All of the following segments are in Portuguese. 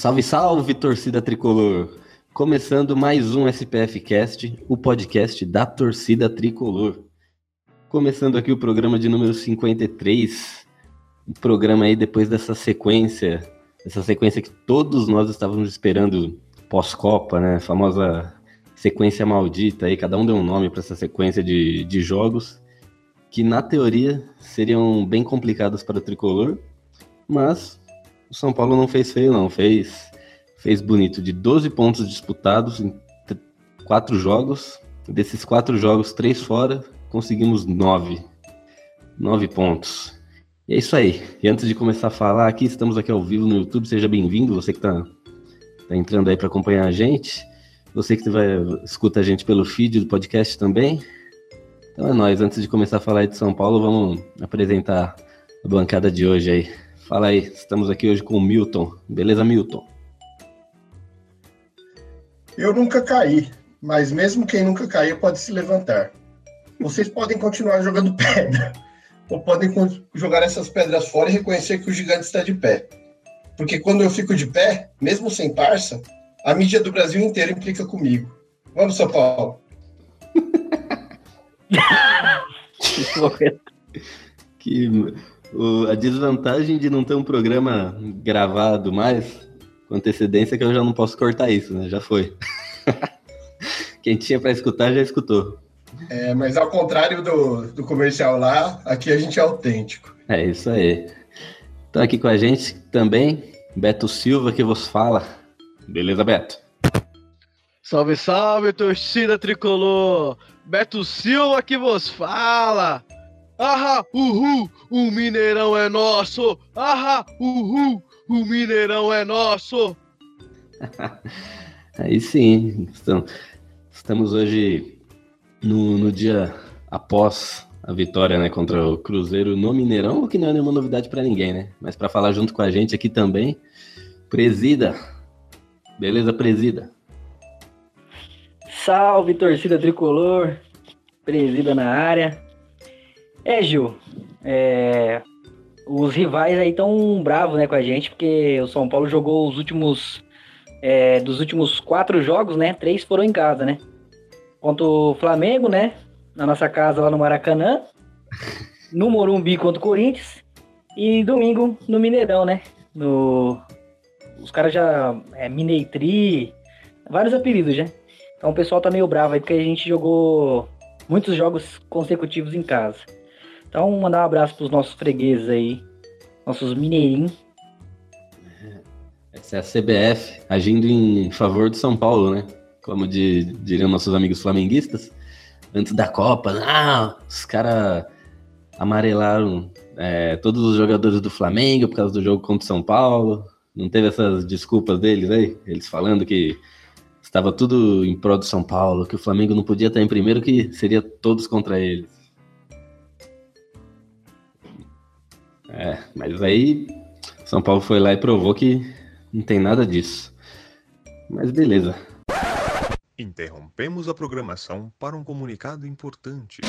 Salve, salve, torcida tricolor! Começando mais um SPF Cast, o podcast da torcida tricolor. Começando aqui o programa de número 53, o programa aí depois dessa sequência, essa sequência que todos nós estávamos esperando pós-Copa, né? A famosa sequência maldita aí, cada um deu um nome para essa sequência de, de jogos que na teoria seriam bem complicados para o tricolor, mas o São Paulo não fez feio não, fez fez bonito de 12 pontos disputados em quatro jogos, desses quatro jogos, três fora, conseguimos nove, nove pontos. E é isso aí. E antes de começar a falar aqui, estamos aqui ao vivo no YouTube, seja bem-vindo, você que está tá entrando aí para acompanhar a gente. Você que vai, escuta a gente pelo feed do podcast também. Então é nóis. Antes de começar a falar de São Paulo, vamos apresentar a bancada de hoje aí. Fala aí, estamos aqui hoje com o Milton. Beleza, Milton? Eu nunca caí, mas mesmo quem nunca caiu pode se levantar. Vocês podem continuar jogando pedra, ou podem jogar essas pedras fora e reconhecer que o gigante está de pé. Porque quando eu fico de pé, mesmo sem parça, a mídia do Brasil inteiro implica comigo. Vamos, São Paulo. que o, a desvantagem de não ter um programa gravado mais com antecedência é que eu já não posso cortar isso, né? Já foi. Quem tinha para escutar já escutou. É, mas ao contrário do, do comercial lá, aqui a gente é autêntico. É isso aí. Então aqui com a gente também, Beto Silva que vos fala. Beleza, Beto? Salve, salve, torcida tricolor! Beto Silva que vos fala! Ahá, uhul, o Mineirão é nosso! Ahá, uhul, o Mineirão é nosso! Aí sim, estamos hoje no, no dia após a vitória né, contra o Cruzeiro no Mineirão, o que não é nenhuma novidade para ninguém, né? Mas para falar junto com a gente aqui também, presida Beleza, presida? Salve, torcida tricolor. Presida na área. É, Gil. É, os rivais aí estão bravos né, com a gente, porque o São Paulo jogou os últimos. É, dos últimos quatro jogos, né? Três foram em casa, né? Contra o Flamengo, né? Na nossa casa lá no Maracanã. No Morumbi contra o Corinthians. E domingo no Mineirão, né? No, os caras já. É, Mineitri, vários apelidos, né? Então o pessoal tá meio bravo aí porque a gente jogou muitos jogos consecutivos em casa. Então, mandar um abraço pros nossos fregueses aí, nossos mineirinhos. Essa é a CBF agindo em favor do São Paulo, né? Como de, diriam nossos amigos flamenguistas, antes da Copa. Não, os caras amarelaram é, todos os jogadores do Flamengo por causa do jogo contra o São Paulo. Não teve essas desculpas deles aí? Eles falando que estava tudo em prol do São Paulo, que o Flamengo não podia estar em primeiro, que seria todos contra eles. É, mas aí São Paulo foi lá e provou que não tem nada disso. Mas beleza. Interrompemos a programação para um comunicado importante.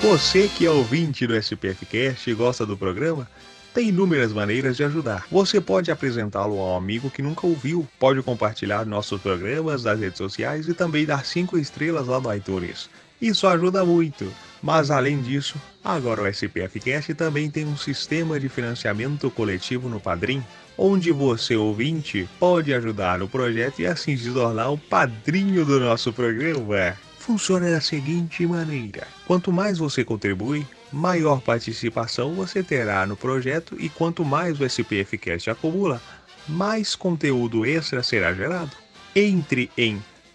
Você que é ouvinte do SPFcast e gosta do programa, tem inúmeras maneiras de ajudar. Você pode apresentá-lo a um amigo que nunca ouviu, pode compartilhar nossos programas nas redes sociais e também dar 5 estrelas lá no iTunes. Isso ajuda muito. Mas além disso, agora o SPFcast também tem um sistema de financiamento coletivo no Padrim, onde você ouvinte pode ajudar no projeto e assim se tornar o padrinho do nosso programa. Funciona da seguinte maneira: quanto mais você contribui, maior participação você terá no projeto e quanto mais o SPFcast acumula, mais conteúdo extra será gerado. Entre em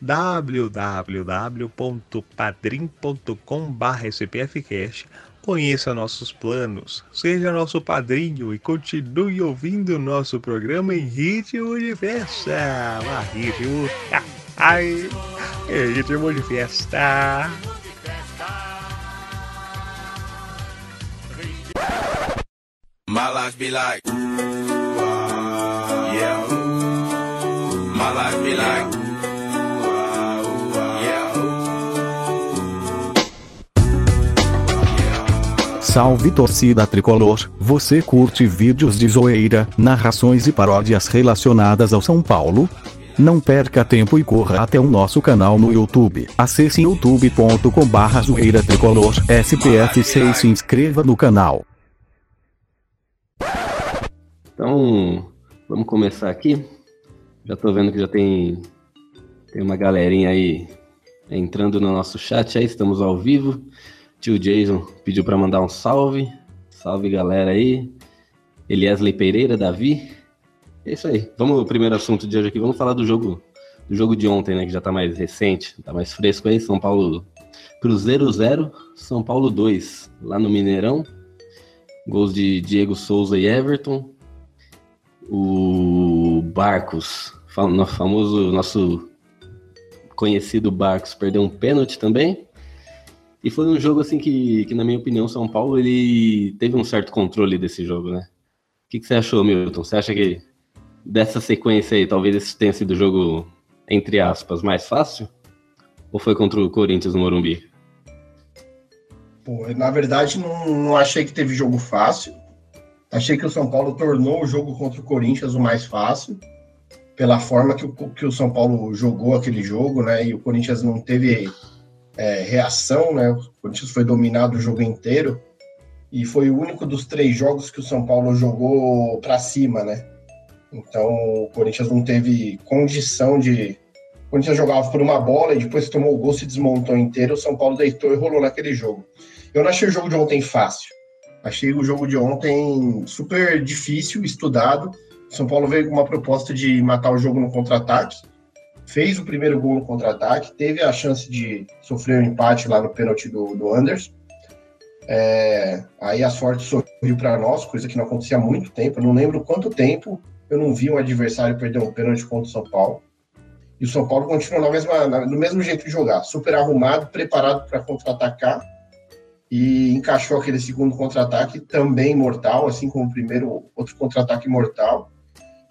www.padrim.com.br Conheça nossos planos, seja nosso padrinho e continue ouvindo nosso programa em ritmo de festa. Ah, ritmo. Ai, em ritmo de festa. My life be like, yeah. My life be like, Salve torcida tricolor, você curte vídeos de zoeira, narrações e paródias relacionadas ao São Paulo? Não perca tempo e corra até o nosso canal no YouTube. Acesse youtube.com barra zoeira tricolor SPF6 e se inscreva no canal. Então, vamos começar aqui. Já tô vendo que já tem, tem uma galerinha aí entrando no nosso chat aí, estamos ao vivo. Tio Jason pediu para mandar um salve. Salve galera aí. Eliesley Pereira, Davi. É isso aí. Vamos ao primeiro assunto de hoje aqui. Vamos falar do jogo do jogo de ontem, né, que já tá mais recente, tá mais fresco aí. São Paulo Cruzeiro 0, São Paulo 2, lá no Mineirão. Gols de Diego Souza e Everton. O Barcos, fam- famoso nosso conhecido Barcos, perdeu um pênalti também. E foi um jogo assim que, que na minha opinião, São Paulo ele teve um certo controle desse jogo, né? O que, que você achou, Milton? Você acha que dessa sequência aí, talvez esse tenha sido o jogo, entre aspas, mais fácil? Ou foi contra o Corinthians no Morumbi? Pô, na verdade, não, não achei que teve jogo fácil. Achei que o São Paulo tornou o jogo contra o Corinthians o mais fácil, pela forma que o, que o São Paulo jogou aquele jogo, né? E o Corinthians não teve é, reação, né? O Corinthians foi dominado o jogo inteiro e foi o único dos três jogos que o São Paulo jogou para cima, né? Então o Corinthians não teve condição de. O Corinthians jogava por uma bola e depois tomou o gol se desmontou inteiro. O São Paulo deitou e rolou naquele jogo. Eu não achei o jogo de ontem fácil. Achei o jogo de ontem super difícil, estudado. O São Paulo veio com uma proposta de matar o jogo no contra-ataque. Fez o primeiro gol no contra-ataque, teve a chance de sofrer um empate lá no pênalti do, do Anderson. É, aí a sorte sorriu para nós, coisa que não acontecia há muito tempo. Eu não lembro quanto tempo eu não vi um adversário perder um pênalti contra o São Paulo. E o São Paulo continua na mesma, na- no mesmo jeito de jogar, super arrumado, preparado para contra-atacar e encaixou aquele segundo contra-ataque também mortal, assim como o primeiro outro contra-ataque mortal.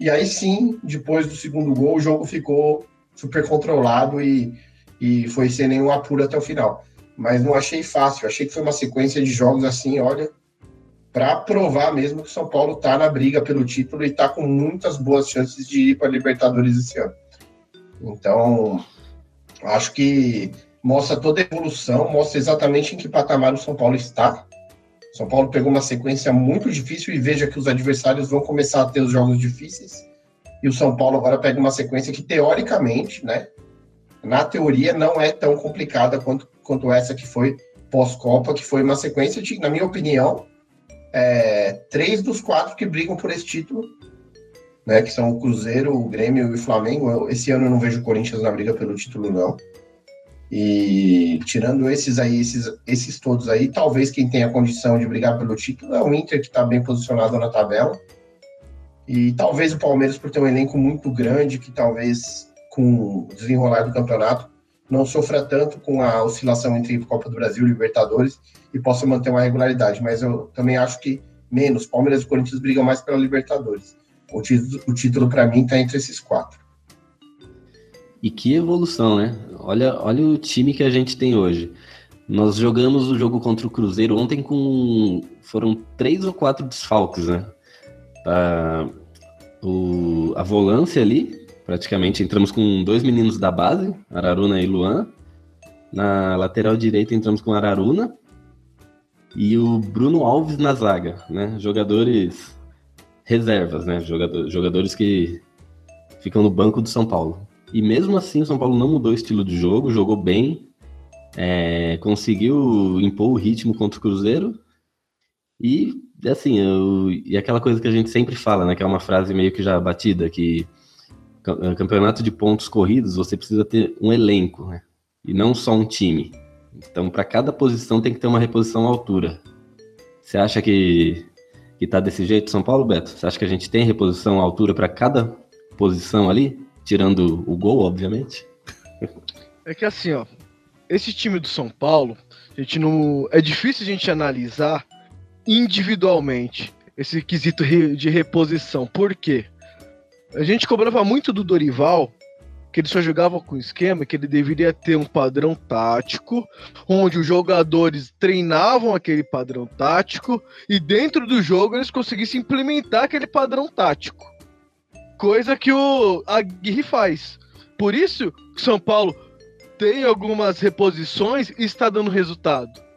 E aí sim, depois do segundo gol, o jogo ficou super controlado e, e foi sem nenhum apuro até o final. Mas não achei fácil, achei que foi uma sequência de jogos assim, olha, para provar mesmo que o São Paulo está na briga pelo título e está com muitas boas chances de ir para a Libertadores esse ano. Então, acho que mostra toda a evolução, mostra exatamente em que patamar o São Paulo está. O São Paulo pegou uma sequência muito difícil e veja que os adversários vão começar a ter os jogos difíceis. E o São Paulo agora pega uma sequência que, teoricamente, né, na teoria, não é tão complicada quanto, quanto essa que foi pós-Copa, que foi uma sequência de, na minha opinião, é, três dos quatro que brigam por esse título, né, que são o Cruzeiro, o Grêmio e o Flamengo. Eu- esse ano eu não vejo o Corinthians na briga pelo título, não. E tirando esses aí, esses, esses todos aí, talvez quem tenha condição de brigar pelo título é o Inter, que está bem posicionado na tabela. E talvez o Palmeiras, por ter um elenco muito grande, que talvez com o desenrolar do campeonato não sofra tanto com a oscilação entre Copa do Brasil e Libertadores e possa manter uma regularidade. Mas eu também acho que menos. Palmeiras e Corinthians brigam mais pela Libertadores. O título, o título para mim, está entre esses quatro. E que evolução, né? Olha, olha o time que a gente tem hoje. Nós jogamos o jogo contra o Cruzeiro ontem com. Foram três ou quatro desfalques, né? Tá, o, a volância ali, praticamente, entramos com dois meninos da base, Araruna e Luan. Na lateral direita entramos com Araruna e o Bruno Alves na zaga, né? Jogadores reservas, né? Jogador, jogadores que ficam no banco do São Paulo. E mesmo assim, o São Paulo não mudou o estilo de jogo, jogou bem, é, conseguiu impor o ritmo contra o Cruzeiro. E, assim, eu, e aquela coisa que a gente sempre fala, né? Que é uma frase meio que já batida, que campeonato de pontos corridos, você precisa ter um elenco, né? E não só um time. Então, para cada posição tem que ter uma reposição à altura. Você acha que, que tá desse jeito, São Paulo, Beto? Você acha que a gente tem reposição à altura para cada posição ali? Tirando o gol, obviamente. É que assim, ó, esse time do São Paulo, a gente não. É difícil a gente analisar individualmente esse quesito de reposição. Por quê? A gente cobrava muito do Dorival que ele só jogava com esquema que ele deveria ter um padrão tático, onde os jogadores treinavam aquele padrão tático e dentro do jogo eles conseguissem implementar aquele padrão tático. Coisa que o Aguirre faz. Por isso, São Paulo tem algumas reposições e está dando resultado.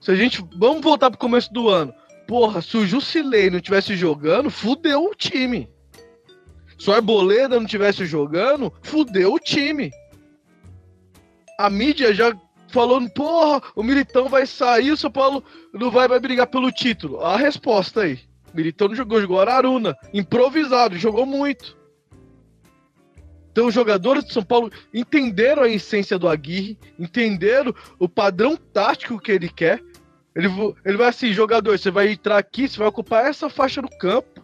Se a gente. Vamos voltar pro começo do ano. Porra, se o Jusilei não tivesse jogando, fudeu o time. Se o Arboleda não tivesse jogando, fudeu o time. A mídia já falou, porra, o Militão vai sair, o São Paulo não vai, vai brigar pelo título. A resposta aí. O Militão não jogou, jogou Araruna. Improvisado, jogou muito. Então os jogadores de São Paulo entenderam a essência do Aguirre, entenderam o padrão tático que ele quer. Ele, ele vai assim, jogador, você vai entrar aqui, você vai ocupar essa faixa do campo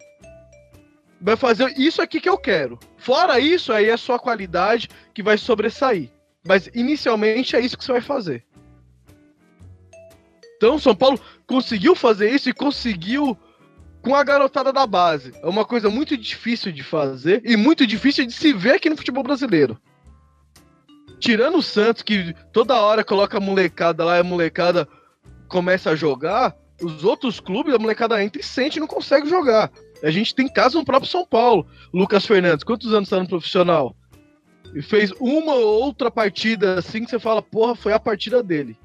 vai fazer isso aqui que eu quero. Fora isso, aí é sua qualidade que vai sobressair. Mas inicialmente é isso que você vai fazer. Então, São Paulo conseguiu fazer isso e conseguiu com a garotada da base. É uma coisa muito difícil de fazer e muito difícil de se ver aqui no futebol brasileiro. Tirando o Santos, que toda hora coloca a molecada lá a molecada começa a jogar, os outros clubes, a molecada entra e sente e não consegue jogar. A gente tem caso no próprio São Paulo. Lucas Fernandes, quantos anos está no profissional? E fez uma ou outra partida assim que você fala, porra, foi a partida dele.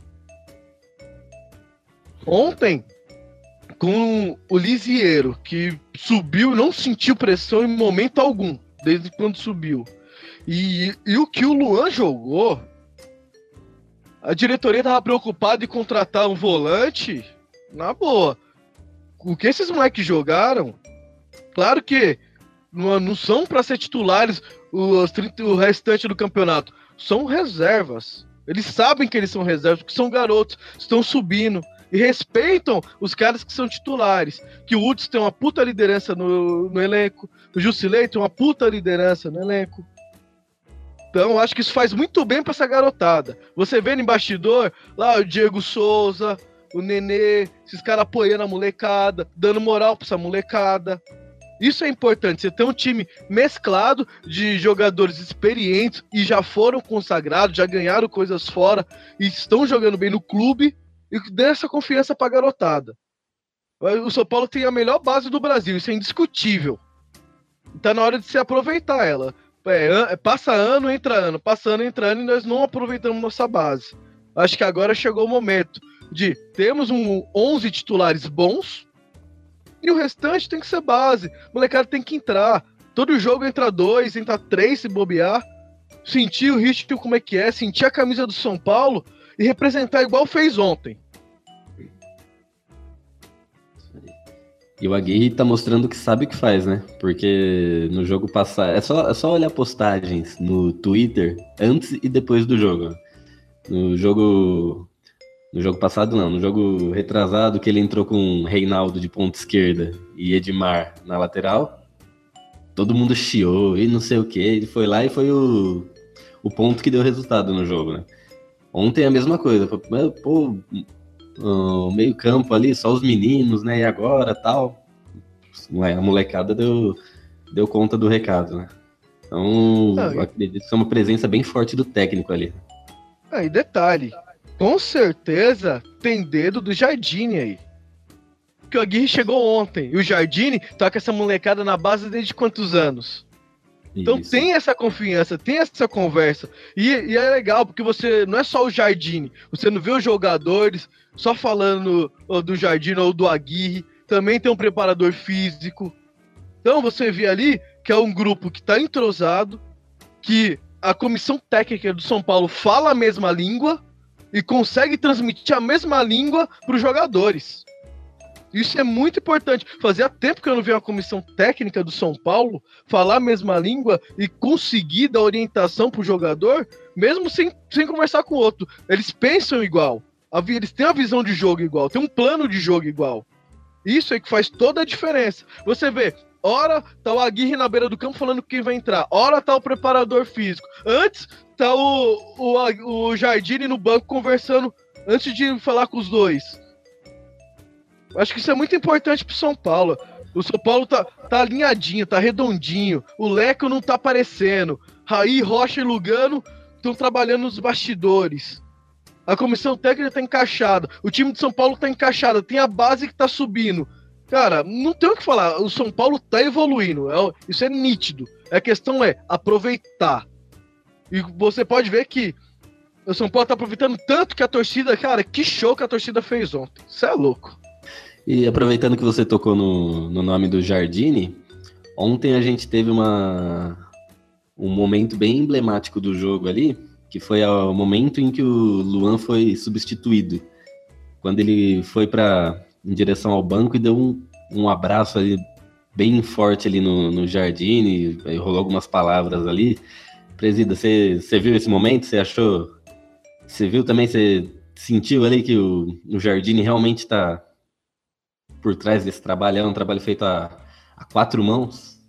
Ontem, com o Lisieiro, que subiu não sentiu pressão em momento algum, desde quando subiu. E, e o que o Luan jogou, a diretoria tava preocupada em contratar um volante, na boa. O que esses moleques jogaram Claro que não, são para ser titulares os 30, o restante do campeonato. São reservas. Eles sabem que eles são reservas, porque são garotos, estão subindo. E respeitam os caras que são titulares. Que o Woods tem uma puta liderança no, no elenco. O Jusilei tem uma puta liderança no elenco. Então, acho que isso faz muito bem para essa garotada. Você vê no bastidor, lá o Diego Souza, o Nenê, esses caras apoiando a molecada, dando moral para essa molecada. Isso é importante. Você tem um time mesclado de jogadores experientes e já foram consagrados, já ganharam coisas fora e estão jogando bem no clube e dê essa confiança para a garotada. O São Paulo tem a melhor base do Brasil, isso é indiscutível. Tá na hora de se aproveitar ela. É, passa ano, entra ano, passa ano, entra ano e nós não aproveitamos nossa base. Acho que agora chegou o momento de temos um 11 titulares bons e o restante tem que ser base. O molecada tem que entrar. Todo jogo entra dois, entra três se bobear. Sentir o ritmo como é que é, sentir a camisa do São Paulo e representar igual fez ontem. E o Aguirre tá mostrando que sabe o que faz, né? Porque no jogo passado. É só, é só olhar postagens no Twitter antes e depois do jogo. No jogo no jogo passado, não. No jogo retrasado, que ele entrou com Reinaldo de ponta esquerda e Edmar na lateral. Todo mundo chiou e não sei o que. Ele foi lá e foi o, o ponto que deu resultado no jogo, né? Ontem a mesma coisa. Pô, o meio-campo ali, só os meninos, né? E agora tal. A molecada deu, deu conta do recado, né? Então, eu acredito que é uma presença bem forte do técnico ali. Ah, e detalhe, com certeza tem dedo do Jardine aí. Que o Aguirre chegou ontem. E o Jardine tá com essa molecada na base desde quantos anos? Então Isso. tem essa confiança, tem essa conversa. E, e, é legal, porque você não é só o Jardine, você não vê os jogadores só falando do Jardine ou do Aguirre. também tem um preparador físico. Então você vê ali que é um grupo que está entrosado, que a comissão técnica do São Paulo fala a mesma língua e consegue transmitir a mesma língua para os jogadores. Isso é muito importante. Fazia tempo que eu não vi uma comissão técnica do São Paulo falar a mesma língua e conseguir dar orientação para o jogador, mesmo sem, sem conversar com o outro. Eles pensam igual. Eles têm a visão de jogo igual, tem um plano de jogo igual. Isso é que faz toda a diferença. Você vê, Ora tá o Aguirre na beira do campo falando quem vai entrar. Ora tá o preparador físico. Antes tá o, o, o Jardine no banco conversando antes de falar com os dois. Acho que isso é muito importante pro São Paulo. O São Paulo tá, tá alinhadinho, tá redondinho. O Leco não tá aparecendo. Raí, Rocha e Lugano estão trabalhando nos bastidores. A comissão técnica tá encaixada. O time de São Paulo tá encaixado. Tem a base que tá subindo. Cara, não tem o que falar. O São Paulo tá evoluindo. É, isso é nítido. A questão é aproveitar. E você pode ver que o São Paulo tá aproveitando tanto que a torcida, cara, que show que a torcida fez ontem. Isso é louco. E aproveitando que você tocou no, no nome do Jardine, ontem a gente teve uma, um momento bem emblemático do jogo ali, que foi o momento em que o Luan foi substituído. Quando ele foi para em direção ao banco e deu um, um abraço ali bem forte ali no, no jardim, e rolou algumas palavras ali. Presida, você viu esse momento? Você achou? Você viu também? Você sentiu ali que o, o Jardim realmente está por trás desse trabalho? É um trabalho feito a, a quatro mãos?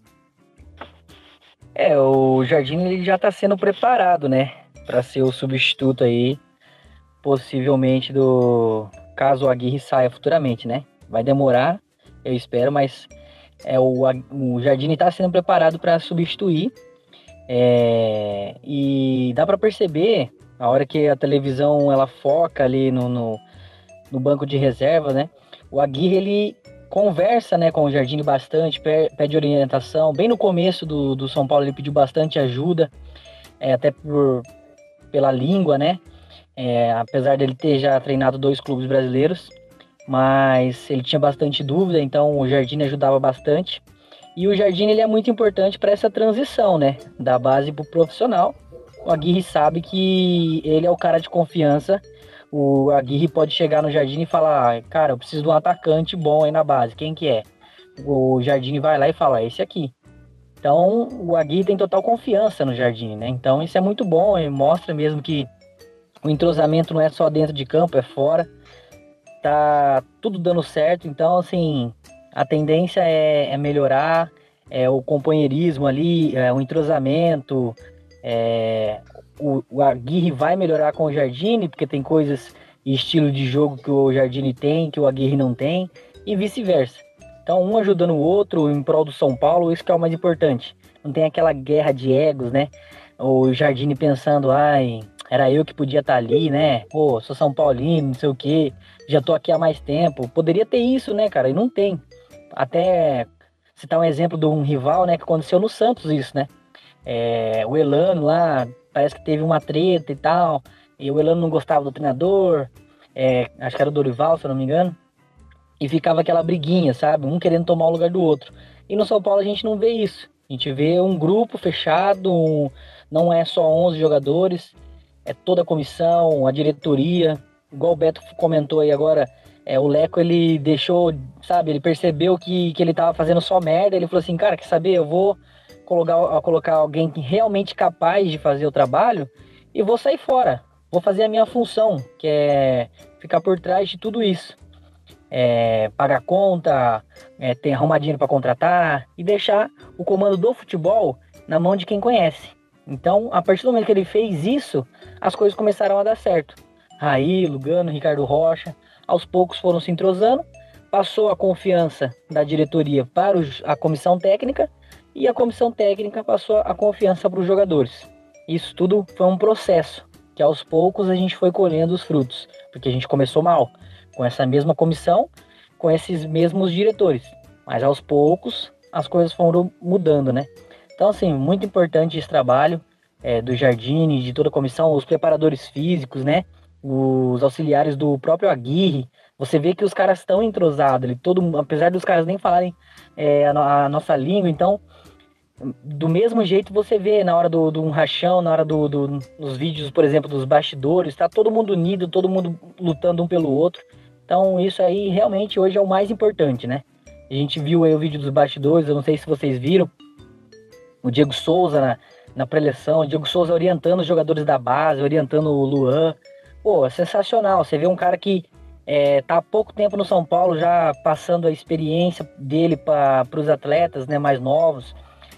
É, o Jardim ele já está sendo preparado, né? Para ser o substituto aí, possivelmente do, caso o Aguirre saia futuramente, né? Vai demorar, eu espero, mas é, o, o Jardine está sendo preparado para substituir. É, e dá para perceber, a hora que a televisão ela foca ali no, no, no, banco de reserva, né? O Aguirre ele conversa né, com o Jardine bastante, pede orientação. Bem no começo do, do São Paulo ele pediu bastante ajuda, é, até por, pela língua, né? é, apesar dele ter já treinado dois clubes brasileiros, mas ele tinha bastante dúvida, então o Jardim ajudava bastante. E o Jardim ele é muito importante para essa transição, né, da base para o profissional. O Aguirre sabe que ele é o cara de confiança. O Aguirre pode chegar no Jardim e falar: "Cara, eu preciso de um atacante bom aí na base. Quem que é?" O Jardim vai lá e fala: "Esse aqui". Então, o Aguirre tem total confiança no Jardim, né? Então, isso é muito bom, e mostra mesmo que o entrosamento não é só dentro de campo, é fora. Tá tudo dando certo, então assim, a tendência é, é melhorar, é o companheirismo ali, é o entrosamento, é, o, o Aguirre vai melhorar com o Jardine, porque tem coisas e estilo de jogo que o Jardine tem, que o Aguirre não tem, e vice-versa. Então, um ajudando o outro em prol do São Paulo, isso que é o mais importante. Não tem aquela guerra de egos, né? O Jardine pensando, ai, era eu que podia estar tá ali, né? Pô, sou São Paulino, não sei o quê, já tô aqui há mais tempo. Poderia ter isso, né, cara? E não tem. Até citar um exemplo de um rival, né, que aconteceu no Santos isso, né? É, o Elano lá, parece que teve uma treta e tal, e o Elano não gostava do treinador, é, acho que era o Dorival, se eu não me engano, e ficava aquela briguinha, sabe? Um querendo tomar o lugar do outro. E no São Paulo a gente não vê isso. A gente vê um grupo fechado, um, não é só 11 jogadores, é toda a comissão, a diretoria. Igual o Beto comentou aí agora, é, o Leco ele deixou, sabe, ele percebeu que, que ele tava fazendo só merda. Ele falou assim: cara, quer saber? Eu vou colocar, colocar alguém realmente capaz de fazer o trabalho e vou sair fora. Vou fazer a minha função, que é ficar por trás de tudo isso. É, pagar conta, é, ter arrumar dinheiro para contratar e deixar o comando do futebol na mão de quem conhece. Então, a partir do momento que ele fez isso, as coisas começaram a dar certo. Raí, Lugano, Ricardo Rocha, aos poucos foram se entrosando, passou a confiança da diretoria para a comissão técnica e a comissão técnica passou a confiança para os jogadores. Isso tudo foi um processo que aos poucos a gente foi colhendo os frutos, porque a gente começou mal, com essa mesma comissão, com esses mesmos diretores, mas aos poucos as coisas foram mudando, né? Então, assim, muito importante esse trabalho é, do Jardine, de toda a comissão, os preparadores físicos, né? os auxiliares do próprio Aguirre, você vê que os caras estão entrosados, ele todo, apesar dos caras nem falarem é, a, a, nossa língua, então do mesmo jeito você vê na hora do, do um rachão, na hora do, do, dos vídeos, por exemplo, dos bastidores, tá todo mundo unido, todo mundo lutando um pelo outro. Então isso aí realmente hoje é o mais importante, né? A gente viu aí o vídeo dos bastidores, eu não sei se vocês viram, o Diego Souza na, na preleção, o Diego Souza orientando os jogadores da base, orientando o Luan. Pô, é sensacional. Você vê um cara que é, tá há pouco tempo no São Paulo, já passando a experiência dele para os atletas né, mais novos.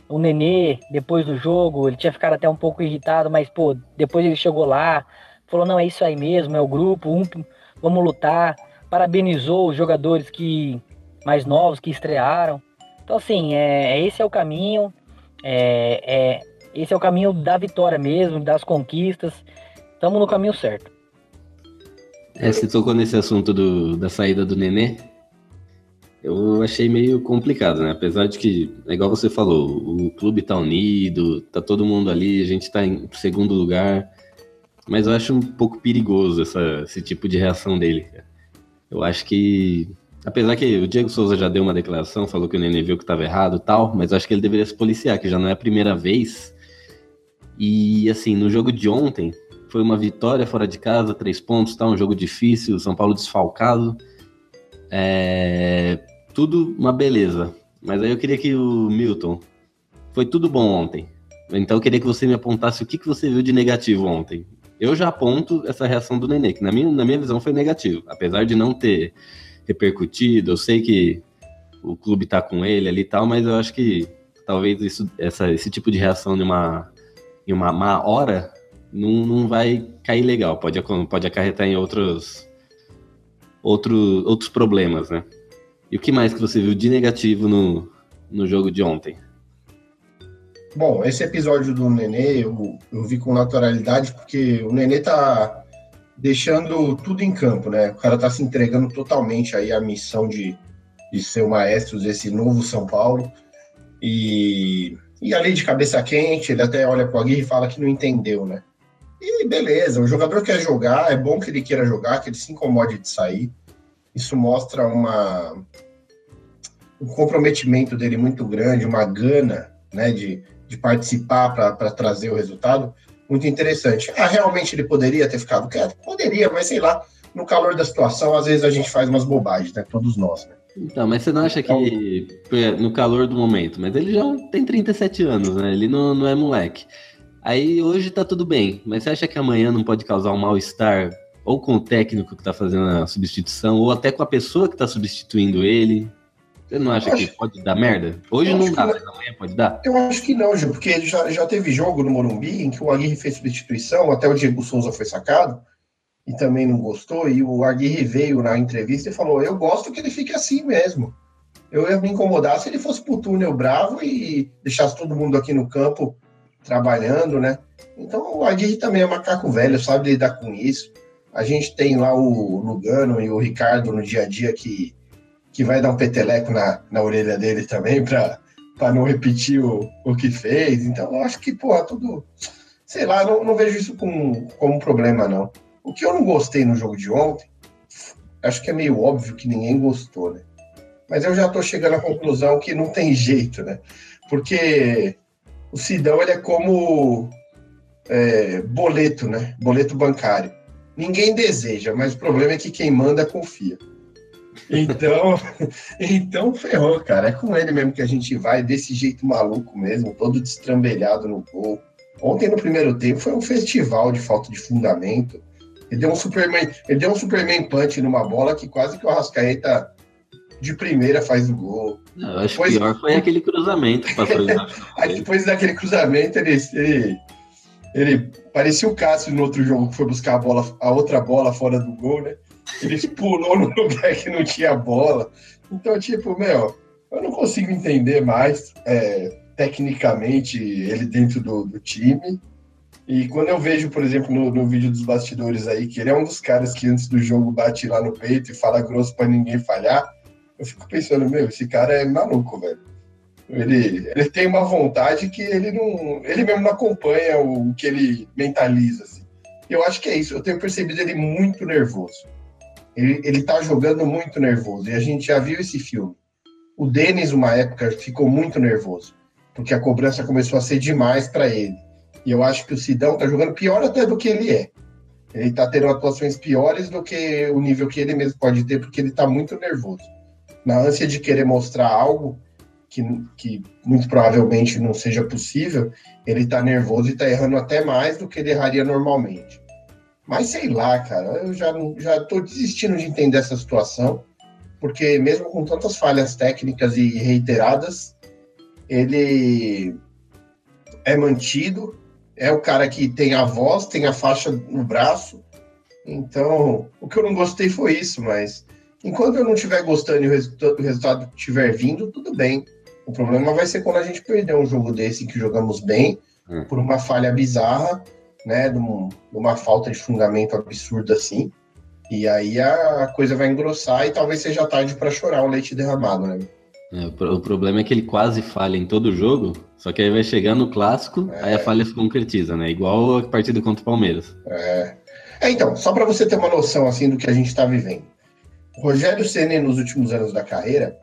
O Nenê, depois do jogo, ele tinha ficado até um pouco irritado, mas, pô, depois ele chegou lá, falou: não, é isso aí mesmo, é o grupo, um, vamos lutar. Parabenizou os jogadores que mais novos que estrearam. Então, assim, é, esse é o caminho. É, é, esse é o caminho da vitória mesmo, das conquistas. Estamos no caminho certo. É, você tocou nesse assunto do, da saída do Nenê. Eu achei meio complicado, né? Apesar de que, é igual você falou, o clube tá unido, tá todo mundo ali, a gente tá em segundo lugar. Mas eu acho um pouco perigoso essa, esse tipo de reação dele. Eu acho que Apesar que o Diego Souza já deu uma declaração, falou que o Nenê viu que estava errado tal, mas acho que ele deveria se policiar, que já não é a primeira vez. E assim, no jogo de ontem, foi uma vitória fora de casa, três pontos, tá? Um jogo difícil, São Paulo desfalcado. É... Tudo uma beleza. Mas aí eu queria que o Milton. Foi tudo bom ontem. Então eu queria que você me apontasse o que, que você viu de negativo ontem. Eu já aponto essa reação do Nenê, que na minha, na minha visão foi negativo. Apesar de não ter repercutido. Eu sei que o clube tá com ele ali e tal, mas eu acho que talvez isso, essa, esse tipo de reação de uma, em uma má hora não, não vai cair legal. Pode, pode acarretar em outros, outro, outros problemas, né? E o que mais que você viu de negativo no, no jogo de ontem? Bom, esse episódio do Nenê eu, eu vi com naturalidade porque o Nenê tá deixando tudo em campo, né? O cara tá se entregando totalmente aí à missão de, de ser o maestro desse novo São Paulo. E, e ali de cabeça quente, ele até olha pro Aguirre e fala que não entendeu, né? E beleza, o jogador quer jogar, é bom que ele queira jogar, que ele se incomode de sair. Isso mostra uma, um comprometimento dele muito grande, uma gana né, de, de participar para trazer o resultado muito interessante. Ah, realmente ele poderia ter ficado quieto? Poderia, mas sei lá, no calor da situação, às vezes a gente faz umas bobagens, né? Todos nós, né? Então, mas você não acha que no calor do momento, mas ele já tem 37 anos, né? Ele não, não é moleque. Aí hoje tá tudo bem, mas você acha que amanhã não pode causar um mal-estar ou com o técnico que tá fazendo a substituição, ou até com a pessoa que tá substituindo ele? Você não acha acho... que pode dar merda? Hoje não dá, mas amanhã pode dar? Eu acho que não, Gil, porque já, já teve jogo no Morumbi em que o Aguirre fez substituição, até o Diego Souza foi sacado e também não gostou, e o Aguirre veio na entrevista e falou: Eu gosto que ele fique assim mesmo. Eu ia me incomodar se ele fosse pro túnel bravo e deixasse todo mundo aqui no campo trabalhando, né? Então o Aguirre também é macaco velho, sabe lidar com isso. A gente tem lá o Lugano e o Ricardo no dia a dia que que vai dar um peteleco na, na orelha dele também para não repetir o, o que fez. Então, eu acho que, porra, tudo. Sei lá, não, não vejo isso como, como um problema, não. O que eu não gostei no jogo de ontem, acho que é meio óbvio que ninguém gostou, né? Mas eu já tô chegando à conclusão que não tem jeito, né? Porque o Sidão, ele é como é, boleto, né? Boleto bancário. Ninguém deseja, mas o problema é que quem manda confia. Então, então ferrou, cara. É com ele mesmo que a gente vai, desse jeito maluco mesmo, todo destrambelhado no gol. Ontem, no primeiro tempo, foi um festival de falta de fundamento. Ele deu um Superman, ele deu um Superman punch numa bola que quase que o Arrascaeta de primeira faz o gol. Não, acho depois, pior foi aquele cruzamento Aí depois daquele cruzamento, ele, ele, ele parecia o Cássio no outro jogo que foi buscar a bola, a outra bola fora do gol, né? Ele pulou no lugar que não tinha bola. Então, tipo, meu, eu não consigo entender mais é, tecnicamente ele dentro do, do, time. E quando eu vejo, por exemplo, no, no, vídeo dos bastidores aí, que ele é um dos caras que antes do jogo bate lá no peito e fala grosso para ninguém falhar, eu fico pensando, meu, esse cara é maluco, velho. Ele, ele tem uma vontade que ele não. Ele mesmo não acompanha o, o que ele mentaliza, assim. Eu acho que é isso. Eu tenho percebido ele muito nervoso. Ele, ele tá jogando muito nervoso. E a gente já viu esse filme. O Denis, uma época, ficou muito nervoso. Porque a cobrança começou a ser demais para ele. E eu acho que o Sidão tá jogando pior até do que ele é. Ele tá tendo atuações piores do que o nível que ele mesmo pode ter, porque ele tá muito nervoso. Na ânsia de querer mostrar algo que, que muito provavelmente não seja possível, ele tá nervoso e tá errando até mais do que ele erraria normalmente. Mas sei lá, cara, eu já, já tô desistindo de entender essa situação, porque mesmo com tantas falhas técnicas e reiteradas, ele é mantido, é o cara que tem a voz, tem a faixa no braço. Então, o que eu não gostei foi isso, mas enquanto eu não estiver gostando e o, resultado, o resultado estiver vindo, tudo bem. O problema vai ser quando a gente perder um jogo desse que jogamos bem, Hum. por uma falha bizarra, né, de, um- de uma falta de fundamento absurda assim. E aí a coisa vai engrossar e talvez seja tarde para chorar o leite derramado, né? É, o, pro- o problema é que ele quase falha em todo jogo, só que aí vai chegar no clássico, aí a falha se concretiza, né? Igual a partida contra o Palmeiras. É. É, então, só para você ter uma noção assim do que a gente está vivendo. O Rogério Ceni nos últimos anos da carreira,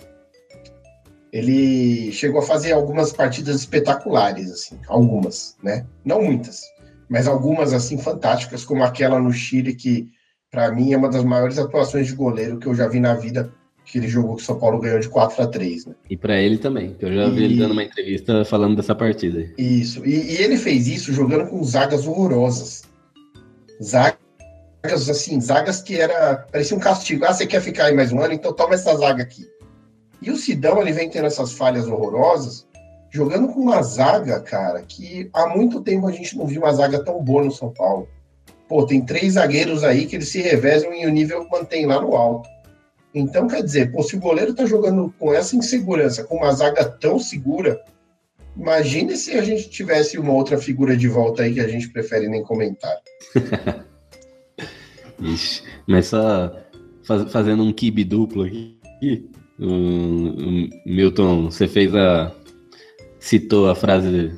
ele chegou a fazer algumas partidas espetaculares, assim, algumas, né? Não muitas, mas algumas assim fantásticas, como aquela no Chile que para mim é uma das maiores atuações de goleiro que eu já vi na vida, que ele jogou que o São Paulo ganhou de 4 a 3, né? E pra ele também, que eu já vi ele E- dando uma entrevista falando dessa partida. Isso. E, e ele fez isso jogando com zagas horrorosas. Zagas, assim, zagas que era. Parecia um castigo. Ah, você quer ficar aí mais um ano? Então toma essa zaga aqui. E o Sidão, ele vem tendo essas falhas horrorosas, jogando com uma zaga, cara, que há muito tempo a gente não viu uma zaga tão boa no São Paulo. Pô, tem três zagueiros aí que eles se revezam e o nível mantém lá no alto. Então, quer dizer, pô, se o goleiro tá jogando com essa insegurança, com uma zaga tão segura, Imagine se a gente tivesse uma outra figura de volta aí que a gente prefere nem comentar. Ixi, mas só faz- fazendo um kibe duplo aqui. O, o Milton, você fez a. citou a frase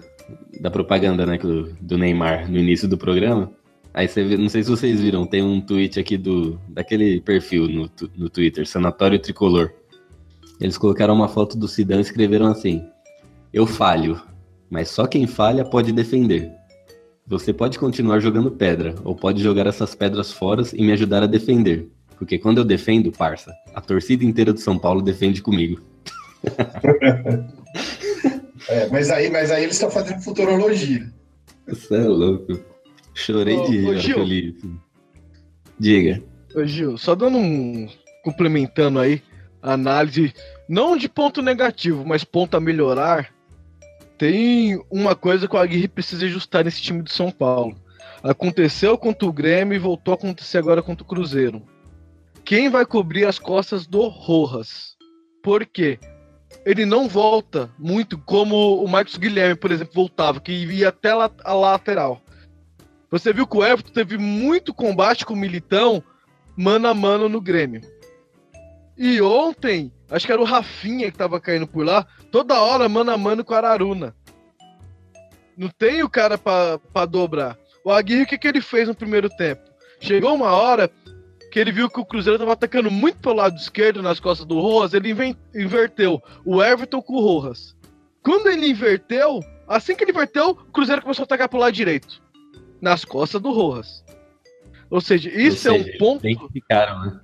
da propaganda, né, do, Neymar no início do programa. Aí você vê, não sei se vocês viram, tem um tweet aqui do daquele perfil no, no Twitter, Sanatório Tricolor. Eles colocaram uma foto do Sidão e escreveram assim: Eu falho, mas só quem falha pode defender. Você pode continuar jogando pedra, ou pode jogar essas pedras fora e me ajudar a defender. Porque quando eu defendo, parça, a torcida inteira do São Paulo defende comigo. É, mas, aí, mas aí eles estão fazendo futurologia. Você é louco. Chorei Ô, de rir li isso. Diga. Ô Gil, só dando um. complementando aí a análise, não de ponto negativo, mas ponto a melhorar. Tem uma coisa que o Aguirre precisa ajustar nesse time de São Paulo. Aconteceu contra o Grêmio e voltou a acontecer agora contra o Cruzeiro. Quem vai cobrir as costas do Rojas? Por quê? Ele não volta muito como o Marcos Guilherme, por exemplo, voltava, que ia até la- a lateral. Você viu que o Everton teve muito combate com o Militão mano a mano no Grêmio. E ontem, acho que era o Rafinha que tava caindo por lá, toda hora mano a mano com o Araruna. Não tem o cara pra dobrar. O Aguirre, o que, que ele fez no primeiro tempo? Chegou uma hora que ele viu que o Cruzeiro tava atacando muito pelo lado esquerdo nas costas do Rojas, ele inverteu o Everton com o Rojas. Quando ele inverteu, assim que ele inverteu, o Cruzeiro começou a atacar pro lado direito, nas costas do Rojas. Ou seja, isso Ou é um seja, ponto Identificaram, né?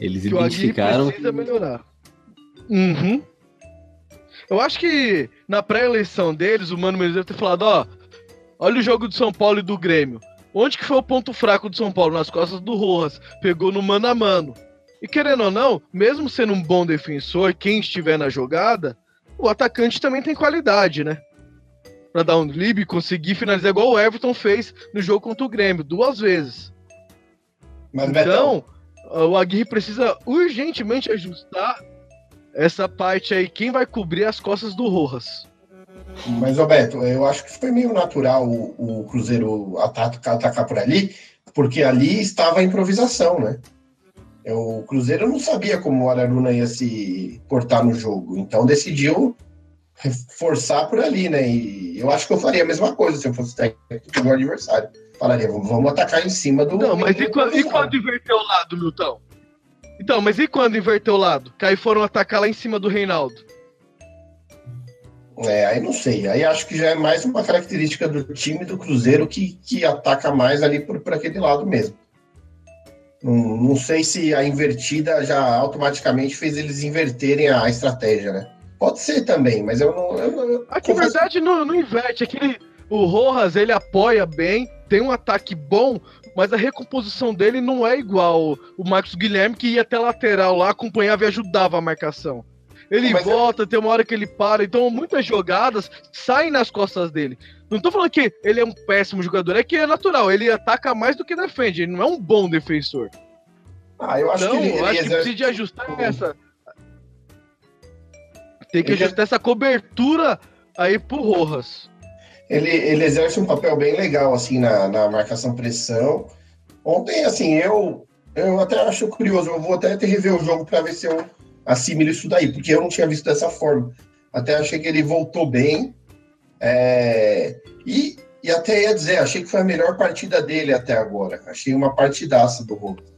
Eles que identificaram. precisa melhorar. Uhum. Eu acho que na pré-eleição deles, o Mano Menezes deve ter falado, ó, olha o jogo do São Paulo e do Grêmio. Onde que foi o ponto fraco do São Paulo? Nas costas do Rojas. Pegou no mano a mano. E querendo ou não, mesmo sendo um bom defensor, quem estiver na jogada, o atacante também tem qualidade, né? Pra dar um drible e conseguir finalizar igual o Everton fez no jogo contra o Grêmio, duas vezes. Mas, Betão, Então, o Aguirre precisa urgentemente ajustar essa parte aí. Quem vai cobrir as costas do Rojas? Mas, ô Beto, eu acho que foi meio natural o, o Cruzeiro atacar, atacar por ali, porque ali estava a improvisação, né? O Cruzeiro não sabia como o Araruna ia se portar no jogo, então decidiu reforçar por ali, né? E eu acho que eu faria a mesma coisa se eu fosse técnico do adversário. Falaria, vamos, atacar em cima do. Não, mas e quando, e quando inverter o lado, Milton? Então, mas e quando inverter o lado? Que aí foram atacar lá em cima do Reinaldo. É, aí não sei. Aí acho que já é mais uma característica do time do Cruzeiro que, que ataca mais ali por, por aquele lado mesmo. Não, não sei se a invertida já automaticamente fez eles inverterem a estratégia, né? Pode ser também, mas eu não. Eu, eu, Aqui, na verdade, não, não inverte. Aquele, o Rojas, ele apoia bem, tem um ataque bom, mas a recomposição dele não é igual o Marcos Guilherme, que ia até lateral lá, acompanhava e ajudava a marcação. Ele mas volta, é... tem uma hora que ele para, então muitas jogadas saem nas costas dele. Não tô falando que ele é um péssimo jogador, é que é natural, ele ataca mais do que defende, ele não é um bom defensor. Ah, eu acho então, que ele, ele acho exerce... que precisa de ajustar essa tem que ele ajustar essa cobertura aí pro Rojas. Ele, ele exerce um papel bem legal, assim, na, na marcação pressão. Ontem, assim, eu, eu até acho curioso, eu vou até rever o jogo para ver se eu assimilo isso daí, porque eu não tinha visto dessa forma. Até achei que ele voltou bem. É, e, e até ia dizer, achei que foi a melhor partida dele até agora. Achei uma partidaça do Rojas.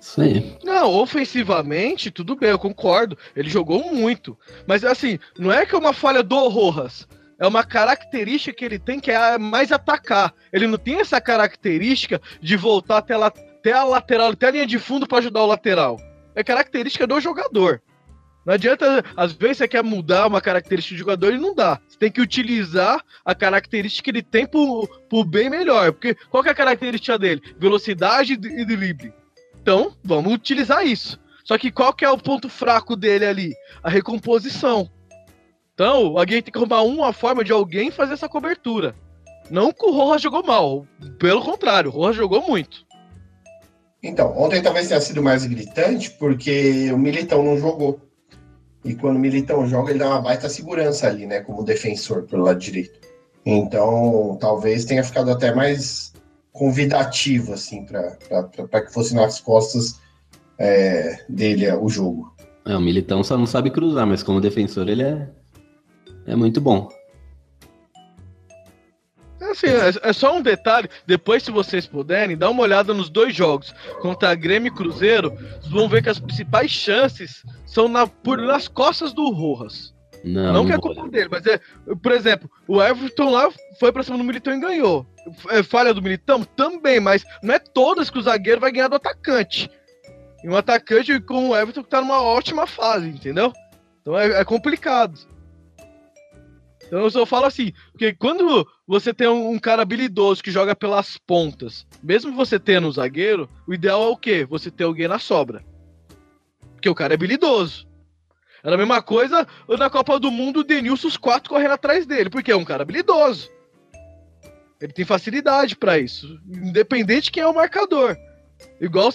Isso aí. Não, ofensivamente, tudo bem, eu concordo. Ele jogou muito. Mas assim, não é que é uma falha do Rojas. É uma característica que ele tem que é mais atacar. Ele não tem essa característica de voltar até, la, até a lateral, até a linha de fundo para ajudar o lateral. É característica do jogador. Não adianta, às vezes você quer mudar uma característica do jogador e não dá. Você tem que utilizar a característica que ele tem pro, pro bem melhor. Porque qual é a característica dele? Velocidade e drible. Então, vamos utilizar isso. Só que qual que é o ponto fraco dele ali? A recomposição. Então, alguém tem que arrumar uma forma de alguém fazer essa cobertura. Não que o Rojas jogou mal. Pelo contrário, o Rojas jogou muito. Então, ontem talvez tenha sido mais gritante, porque o Militão não jogou. E quando o Militão joga, ele dá uma baita segurança ali, né? Como defensor pelo lado direito. Então, talvez tenha ficado até mais convidativo, assim, para que fosse nas costas é, dele o jogo. É, o Militão só não sabe cruzar, mas como defensor ele é, é muito bom. É assim, é, é, só um detalhe. Depois, se vocês puderem, dá uma olhada nos dois jogos. Contra Grêmio e Cruzeiro, vocês vão ver que as principais chances são na, por, nas costas do Rojas. Não, não que é culpa dele, mas é. Por exemplo, o Everton lá foi pra cima do Militão e ganhou. É falha do Militão? Também, mas não é todas que o zagueiro vai ganhar do atacante. E um atacante com o Everton que tá numa ótima fase, entendeu? Então é, é complicado. Então eu só falo assim, porque quando você tem um, um, cara habilidoso que joga pelas pontas, mesmo você tendo um zagueiro, o ideal é o quê? Você ter alguém na sobra. Porque o cara é habilidoso. Era a mesma coisa na Copa do Mundo, o Denilson, os quatro correndo atrás dele, porque é um cara habilidoso. Ele tem facilidade para isso, independente de quem é o marcador. Igual,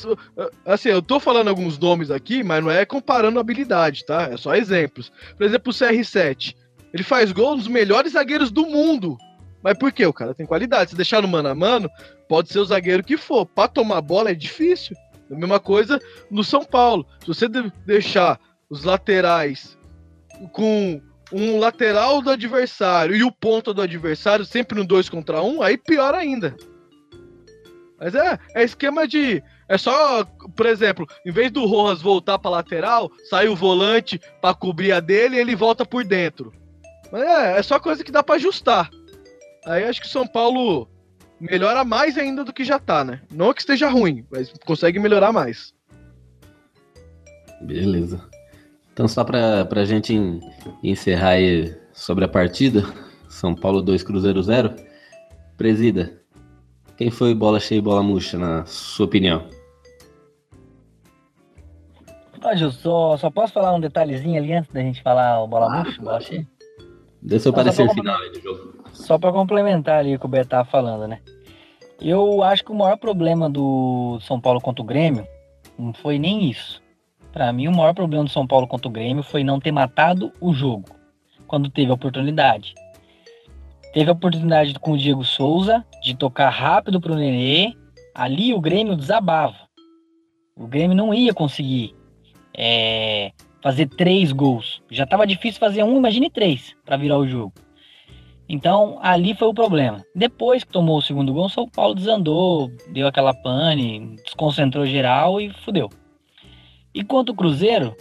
assim, eu tô falando alguns nomes aqui, mas não é comparando habilidade, tá? É só exemplos. Por exemplo, o CR7. Ele faz gol nos melhores zagueiros do mundo. Mas por quê? O cara tem qualidade. Se deixar no mano a mano, pode ser o zagueiro que for. Para tomar bola é difícil. A mesma coisa no São Paulo. Se você deixar os laterais com um lateral do adversário e o ponto do adversário sempre no 2 contra 1, um, aí pior ainda. Mas é, é esquema de. É só, por exemplo, em vez do Rojas voltar para lateral, sai o volante para cobrir a dele e ele volta por dentro. Mas é, é só coisa que dá para ajustar. Aí acho que o São Paulo melhora mais ainda do que já tá, né? Não que esteja ruim, mas consegue melhorar mais. Beleza. Então, só para a gente encerrar aí sobre a partida, São Paulo 2, Cruzeiro 0. Presida, quem foi bola cheia e bola murcha, na sua opinião? Ó, Gil, só, só posso falar um detalhezinho ali antes da gente falar o bola murcha, bola cheia? Dê seu parecer final aí do jogo. Só para complementar ali o que o Beto tava falando, né? Eu acho que o maior problema do São Paulo contra o Grêmio não foi nem isso. Para mim, o maior problema do São Paulo contra o Grêmio foi não ter matado o jogo quando teve a oportunidade. Teve a oportunidade com o Diego Souza de tocar rápido para o Nenê. Ali o Grêmio desabava. O Grêmio não ia conseguir é, fazer três gols. Já estava difícil fazer um, imagine três para virar o jogo. Então ali foi o problema. Depois que tomou o segundo gol, São Paulo desandou, deu aquela pane, desconcentrou geral e fudeu. E quanto o Cruzeiro,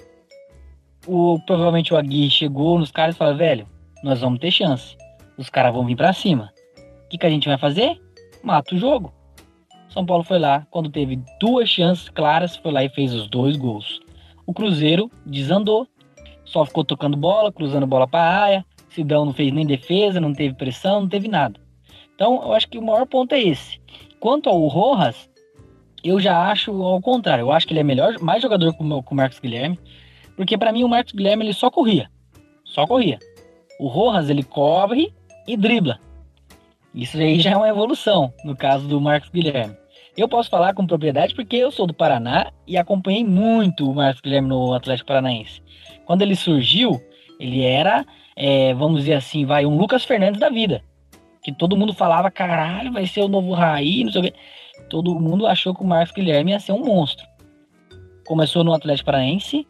o, provavelmente o Agui chegou nos caras e falou: velho, nós vamos ter chance. Os caras vão vir para cima. O que, que a gente vai fazer? Mata o jogo. São Paulo foi lá, quando teve duas chances claras, foi lá e fez os dois gols. O Cruzeiro desandou, só ficou tocando bola, cruzando bola para a área. Sidão não fez nem defesa, não teve pressão, não teve nada. Então, eu acho que o maior ponto é esse. Quanto ao Rojas, eu já acho ao contrário. Eu acho que ele é melhor, mais jogador que o Marcos Guilherme. Porque para mim o Marcos Guilherme ele só corria. Só corria. O Rojas ele cobre e dribla. Isso aí já é uma evolução no caso do Marcos Guilherme. Eu posso falar com propriedade porque eu sou do Paraná e acompanhei muito o Marcos Guilherme no Atlético Paranaense. Quando ele surgiu, ele era, é, vamos dizer assim, vai um Lucas Fernandes da vida. Que todo mundo falava, caralho, vai ser o novo Raí, não sei o quê. Todo mundo achou que o Marcos Guilherme ia ser um monstro. Começou no Atlético Paranaense,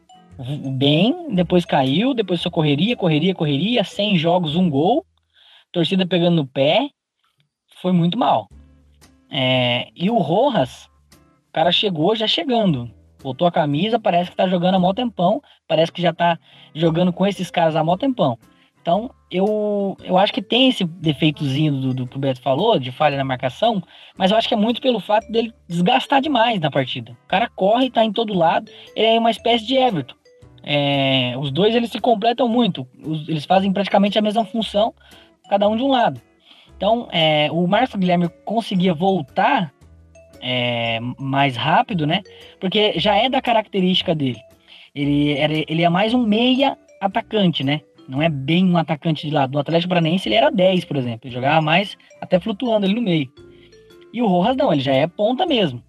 bem, depois caiu, depois só correria, correria, correria, 100 jogos, um gol, torcida pegando no pé, foi muito mal. É, e o Rojas, o cara chegou já chegando, botou a camisa, parece que tá jogando há mó tempão, parece que já tá jogando com esses caras há mó tempão. Então, eu, eu acho que tem esse defeitozinho do, do que o Beto falou, de falha na marcação, mas eu acho que é muito pelo fato dele desgastar demais na partida. O cara corre, tá em todo lado, ele é uma espécie de Everton. É, os dois eles se completam muito, os, eles fazem praticamente a mesma função, cada um de um lado. Então, é, o Marcos Guilherme conseguia voltar é, mais rápido, né? Porque já é da característica dele. Ele, era, ele é mais um meia atacante, né? Não é bem um atacante de lado. Do Atlético Paranaense ele era 10, por exemplo. Ele jogava mais até flutuando ali no meio. E o Rojas não, ele já é ponta mesmo.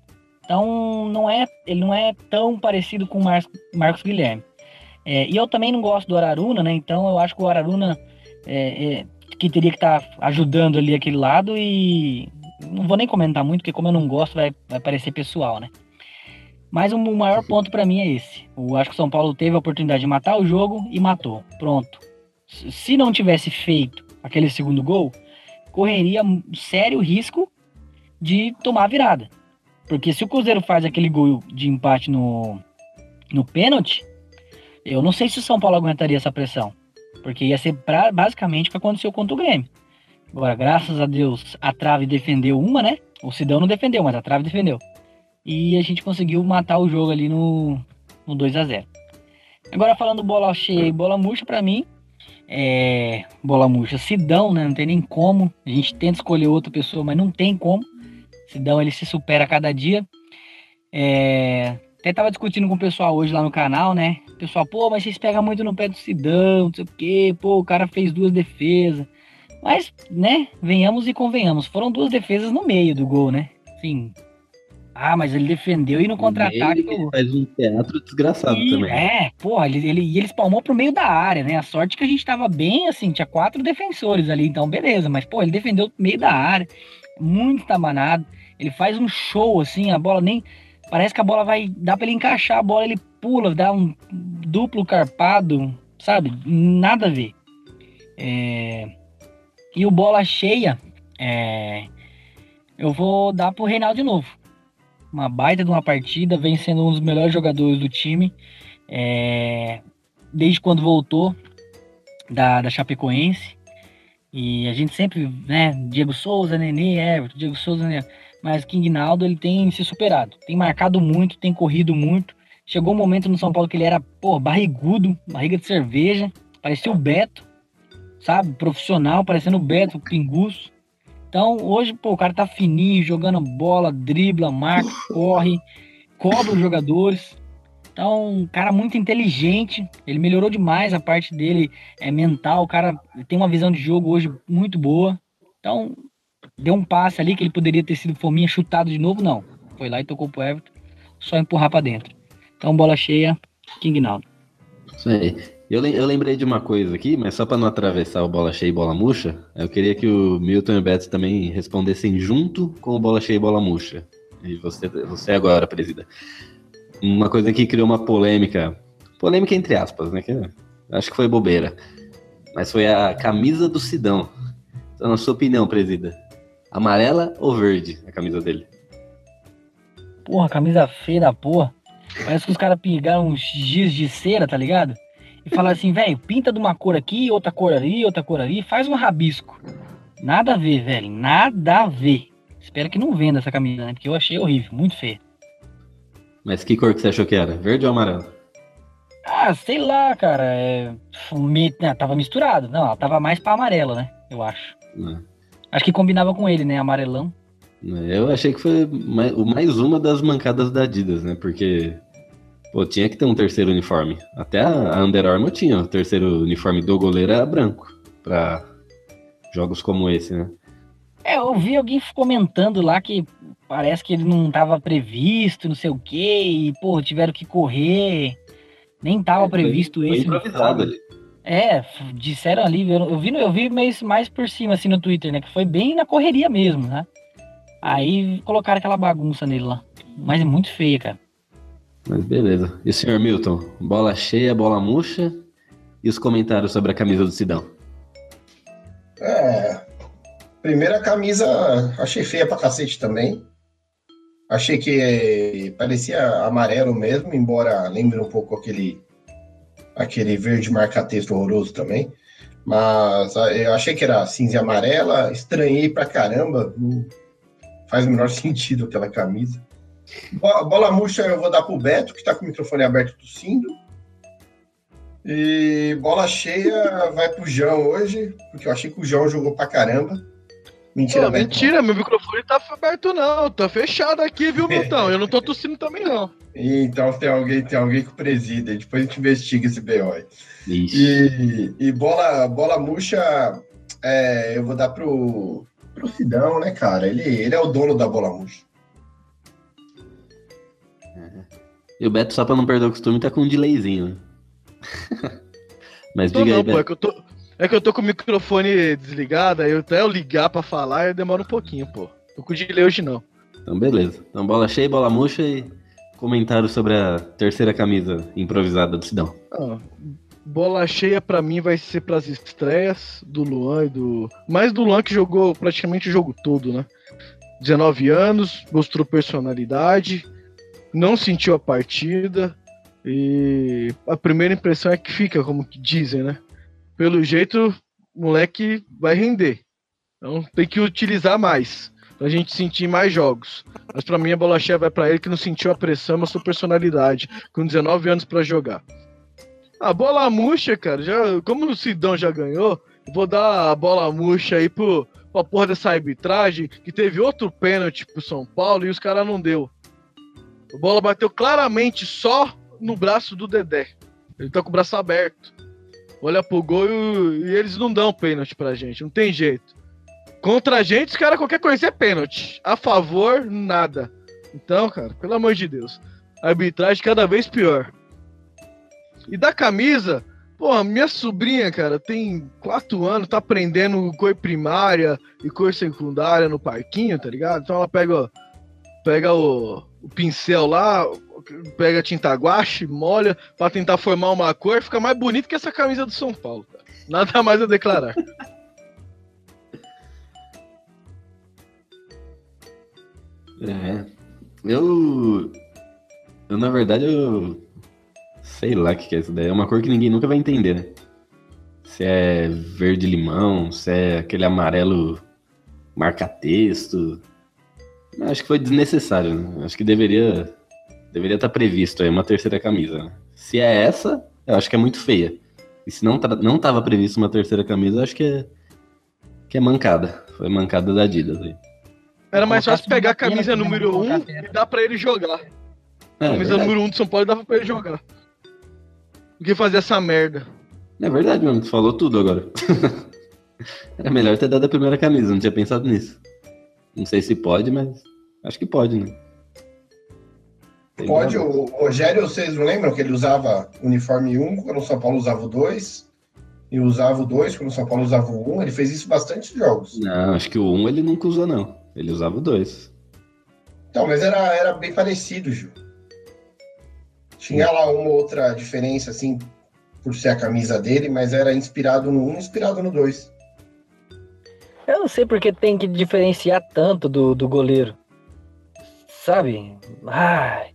Então não é, ele não é tão parecido com o Mar Marcos Guilherme. É, e eu também não gosto do Araruna, né? Então eu acho que o Araruna é, é, que teria que estar tá ajudando ali aquele lado e não vou nem comentar muito, porque como eu não gosto, vai, vai parecer pessoal, né? Mas o maior ponto para mim é esse. Eu acho que o São Paulo teve a oportunidade de matar o jogo e matou. Pronto. Se não tivesse feito aquele segundo gol, correria sério risco de tomar a virada. Porque se o Cruzeiro faz aquele gol de empate no, no pênalti, eu não sei se o São Paulo aguentaria essa pressão. Porque ia ser pra, basicamente o que aconteceu contra o Grêmio. Agora, graças a Deus, a trave defendeu uma, né? O Sidão não defendeu, mas a trave defendeu. E a gente conseguiu matar o jogo ali no, no 2 a 0 Agora falando bola cheia e bola murcha, para mim, é, bola murcha, Sidão, né? Não tem nem como. A gente tenta escolher outra pessoa, mas não tem como. Sidão, ele se supera a cada dia. É, até tava discutindo com o pessoal hoje lá no canal, né? O pessoal, pô, mas vocês pegam muito no pé do Sidão, não sei o quê, pô, o cara fez duas defesas. Mas, né, venhamos e convenhamos, foram duas defesas no meio do gol, né? Assim, ah, mas ele defendeu e no contra-ataque. Ele faz um teatro desgraçado e, também. É, porra, ele, ele, e ele espalmou pro meio da área, né? A sorte que a gente tava bem, assim, tinha quatro defensores ali, então beleza. Mas, pô, ele defendeu pro meio da área, muito tabanado. Ele faz um show, assim, a bola nem. Parece que a bola vai. Dá pra ele encaixar a bola, ele pula, dá um duplo carpado, sabe? Nada a ver. É... E o bola cheia, é... eu vou dar pro Reinaldo de novo. Uma baita de uma partida, vem sendo um dos melhores jogadores do time. É... Desde quando voltou da, da Chapecoense. E a gente sempre, né, Diego Souza, Nenê, Everton, Diego Souza, Nenê mas King Naldo ele tem se superado, tem marcado muito, tem corrido muito. Chegou um momento no São Paulo que ele era, pô, barrigudo, barriga de cerveja, parecia o Beto, sabe? Profissional, parecendo o Beto, o Pinguço. Então, hoje, pô, o cara tá fininho, jogando bola, dribla, marca, corre, cobra os jogadores. Então, um cara muito inteligente, ele melhorou demais a parte dele é mental, o cara tem uma visão de jogo hoje muito boa. Então, deu um passe ali que ele poderia ter sido fominha chutado de novo, não. Foi lá e tocou pro Everton, só empurrar para dentro. Então, bola cheia, King Naldo. Isso aí. Eu, eu lembrei de uma coisa aqui, mas só para não atravessar o bola cheia e bola murcha, eu queria que o Milton e o Beto também respondessem junto com o bola cheia e bola murcha. E você, você agora, presida. Uma coisa que criou uma polêmica Polêmica entre aspas, né? Que acho que foi bobeira. Mas foi a camisa do Sidão. Então, na sua opinião, presida, amarela ou verde a camisa dele? Porra, camisa feia da porra. Parece que os caras pegaram uns giz de cera, tá ligado? E falaram assim, velho, pinta de uma cor aqui, outra cor ali, outra cor ali, faz um rabisco. Nada a ver, velho, nada a ver. Espero que não venda essa camisa, né? Porque eu achei horrível, muito feia. Mas que cor que você achou que era? Verde ou amarelo? Ah, sei lá, cara. É... me- né, tava misturado. Não, ela tava mais pra amarelo, né? Eu acho. Não. Acho que combinava com ele, né? Amarelão. Eu achei que foi mais uma das mancadas da Adidas, né? Porque, pô, tinha que ter um terceiro uniforme. Até a Under Armour tinha o terceiro uniforme do goleiro era branco. Pra jogos como esse, né? É, eu vi alguém comentando lá que parece que ele não tava previsto, não sei o quê, e, pô, tiveram que correr. Nem tava previsto Foi esse. improvisado uniforme. ali. É, disseram ali, eu, eu vi, eu vi mais, mais por cima, assim, no Twitter, né? Que foi bem na correria mesmo, né? Aí colocaram aquela bagunça nele lá. Mas é muito feia, cara. Mas beleza. E o senhor Milton? Bola cheia, bola murcha. E os comentários sobre a camisa do Sidão? É. Primeira camisa, achei feia pra cacete também. Achei que parecia amarelo mesmo, embora lembre um pouco aquele aquele verde marca-texto horroroso também. Mas ah, eu achei que era cinza e amarela, estranhei pra caramba. Não faz o menor sentido aquela camisa. Bo- Bola murcha eu vou dar pro Beto, que tá com o microfone aberto tossindo. E bola cheia vai pro João hoje, porque eu achei que o João jogou pra caramba. Mentira, Pô, Beto. mentira, meu microfone tá aberto não, tá fechado aqui, viu, Milton? Eu não tô tossindo também não. Então tem alguém, tem alguém que presida, e depois a gente investiga esse BO. E, e bola, bola murcha, é, eu vou dar pro, pro Sidão, né, cara? Ele, ele é o dono da bola murcha. E o Beto, só pra não perder o costume, tá com um delayzinho. Mas diga aí, não, pô, é Beto. que eu tô. É que eu tô com o microfone desligado, aí eu até eu ligar pra falar demora um pouquinho, pô. Tô com delay hoje não. Então, beleza. Então, bola cheia, bola murcha e comentário sobre a terceira camisa improvisada do Sidão. Ah, bola cheia pra mim vai ser pras estreias do Luan e do. Mais do Luan que jogou praticamente o jogo todo, né? 19 anos, mostrou personalidade, não sentiu a partida e a primeira impressão é que fica, como dizem, né? Pelo jeito, o moleque vai render. Então tem que utilizar mais. Pra gente sentir mais jogos. Mas pra mim a bola cheia vai pra ele que não sentiu a pressão, mas sua personalidade. Com 19 anos pra jogar. A bola murcha, cara, já, como o Sidão já ganhou, vou dar a bola murcha aí pro, pra porra dessa arbitragem, que teve outro pênalti pro São Paulo e os caras não deu. A bola bateu claramente só no braço do Dedé. Ele tá com o braço aberto. Olha pro gol e, e eles não dão pênalti pra gente, não tem jeito. Contra a gente, os caras, qualquer coisa é pênalti. A favor, nada. Então, cara, pelo amor de Deus. A arbitragem cada vez pior. E da camisa, pô, minha sobrinha, cara, tem quatro anos, tá aprendendo cor primária e cor secundária no parquinho, tá ligado? Então ela pega, pega o, o pincel lá, pega a tinta guache, molha pra tentar formar uma cor, fica mais bonito que essa camisa do São Paulo. Cara. Nada mais a declarar. É. Eu. Eu, na verdade, eu. Sei lá o que, que é isso daí. É uma cor que ninguém nunca vai entender, né? Se é verde-limão, se é aquele amarelo marca-texto. Acho que foi desnecessário, né? Acho que deveria. Deveria estar previsto aí uma terceira camisa. né? Se é essa, eu acho que é muito feia. E se não, tá- não tava previsto uma terceira camisa, eu acho que é. Que é mancada. Foi mancada da Adidas aí. Era mais fácil pegar a camisa não número 1 um e dar pra ele jogar. É, A camisa verdade. número 1 um do São Paulo dava pra ele jogar. Do que fazer essa merda. É verdade, mano. Tu falou tudo agora. Era melhor ter dado a primeira camisa, não tinha pensado nisso. Não sei se pode, mas acho que pode, né? Tem Pode, o Rogério, vocês não lembram que ele usava uniforme 1 quando o São Paulo usava o 2? E usava o 2 quando o São Paulo usava o 1? Ele fez isso em bastante jogos. Não, acho que o 1 ele nunca usou, não. Ele usava o 2. Então, mas era, era bem parecido, Gil. Tinha lá uma outra diferença, assim, por ser a camisa dele, mas era inspirado no 1, inspirado no 2. Eu não sei porque tem que diferenciar tanto do, do goleiro. Sabe? Ai,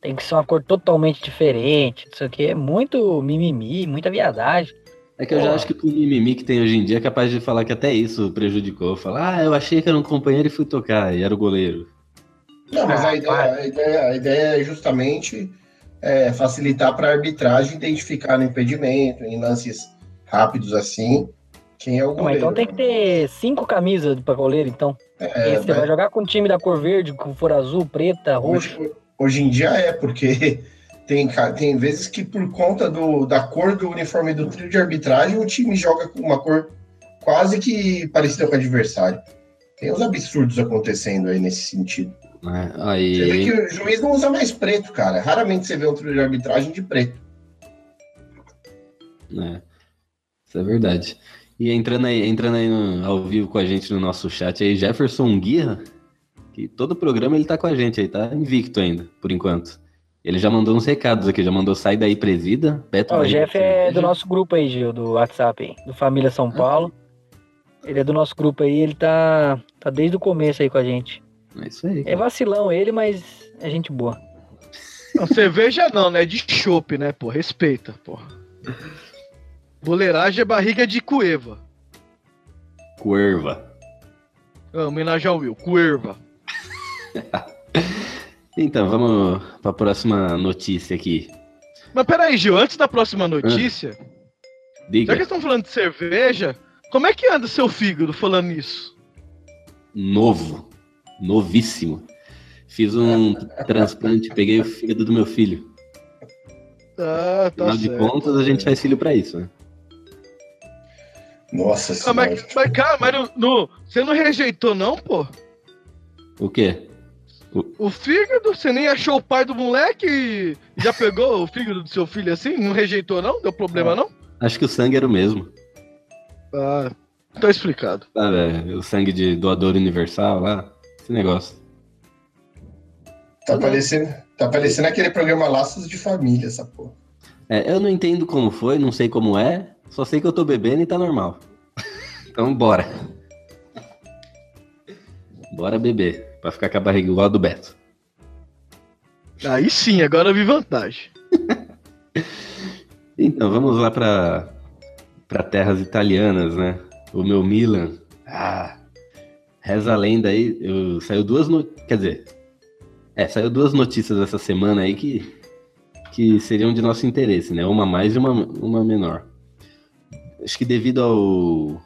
tem que ser uma cor totalmente diferente. Isso aqui é muito mimimi, muita viadagem. É que eu já acho que o mimimi que tem hoje em dia é capaz de falar que até isso prejudicou. Falar, ah, eu achei que era um companheiro e fui tocar, e era o goleiro. Não, mas a Ah, ideia, a ideia, a ideia é justamente é, facilitar para a arbitragem identificar no impedimento, em lances rápidos assim, quem é o Não, goleiro. então tem que ter cinco camisas pra goleiro, então. É, você vai jogar com o time da cor verde, com for azul, preta, roxo. Hoje, hoje em dia é, porque tem, tem vezes que por conta do, da cor do uniforme do trio de arbitragem, o time joga com uma cor quase que parecida com o adversário. Tem uns absurdos acontecendo aí nesse sentido. né? Você vê Aí, que o juiz não usa mais preto, cara. Raramente você vê um trio de arbitragem de preto. né? Isso é verdade. E entrando aí, entrando aí no- ao vivo com a gente no nosso chat aí, Jefferson Guirra, que todo programa ele tá com a gente aí, tá invicto ainda, por enquanto. Ele já mandou uns recados aqui, já mandou sai daí presida, Beto Ó, o Jeff é do nosso grupo aí, Gil, do WhatsApp aí, do Família São Paulo. Ele é do nosso grupo aí, ele tá, tá desde o começo aí com a gente. É isso aí. É vacilão ele, mas é gente boa. Não, cerveja não, né? De chopp, né, pô? Respeita, pô. Boleiragem é barriga de cueva. Curva. Ah, homenagem ao Will, cuerva. Então, vamos pra próxima notícia aqui. Mas peraí, Gil, antes da próxima notícia, já Diga. que estão falando de cerveja, como é que anda seu fígado falando isso? Novo. Novíssimo. Fiz um transplante, peguei o fígado do meu filho. Ah, tá Afinal de certo. contas, a gente faz filho pra isso, né? Nossa Ah, senhora. mas, mas, cara, mas no, no- você não rejeitou, não, pô? O quê? O fígado? Você nem achou o pai do moleque e já pegou o fígado do seu filho assim? Não rejeitou, não? Deu problema, não? Acho que o sangue era o mesmo. Ah, tá explicado. Sabe, é, o sangue de doador universal lá. Esse negócio. Tá parecendo, tá parecendo aquele programa Laços de Família, essa porra. É, eu não entendo como foi, não sei como é. Só sei que eu tô bebendo e tá normal. então, bora. Bora beber. Pra ficar com a barriga igual a do Beto. Aí sim, agora eu vi vantagem. Então, vamos lá pra, pra terras italianas, né? O meu Milan. Ah, reza a lenda aí. Eu, saiu duas no... Quer dizer... É, saiu duas notícias essa semana aí que, que seriam de nosso interesse, né? Uma mais e uma, uma menor. Acho que devido ao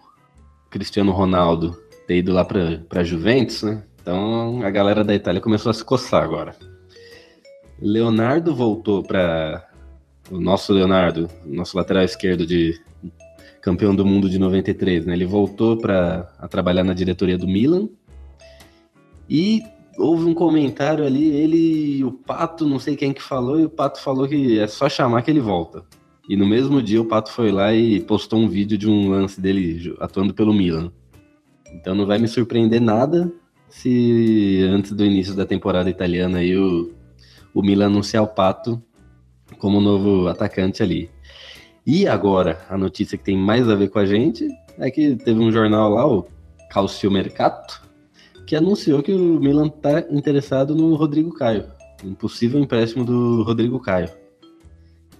Cristiano Ronaldo ter ido lá pra Juventus, né? Então a galera da Itália começou a se coçar agora. Leonardo voltou para o nosso Leonardo, nosso lateral esquerdo de campeão do mundo de 93, né? Ele voltou para trabalhar na diretoria do Milan. E houve um comentário ali, ele e o Pato, não sei quem que falou, e o Pato falou que é só chamar que ele volta. E no mesmo dia o Pato foi lá e postou um vídeo de um lance dele atuando pelo Milan. Então não vai me surpreender nada se antes do início da temporada italiana aí o, o Milan anunciar o Pato como novo atacante ali. E agora, a notícia que tem mais a ver com a gente é que teve um jornal lá, o Calcio Mercato, que anunciou que o Milan tá interessado no Rodrigo Caio. Um possível empréstimo do Rodrigo Caio.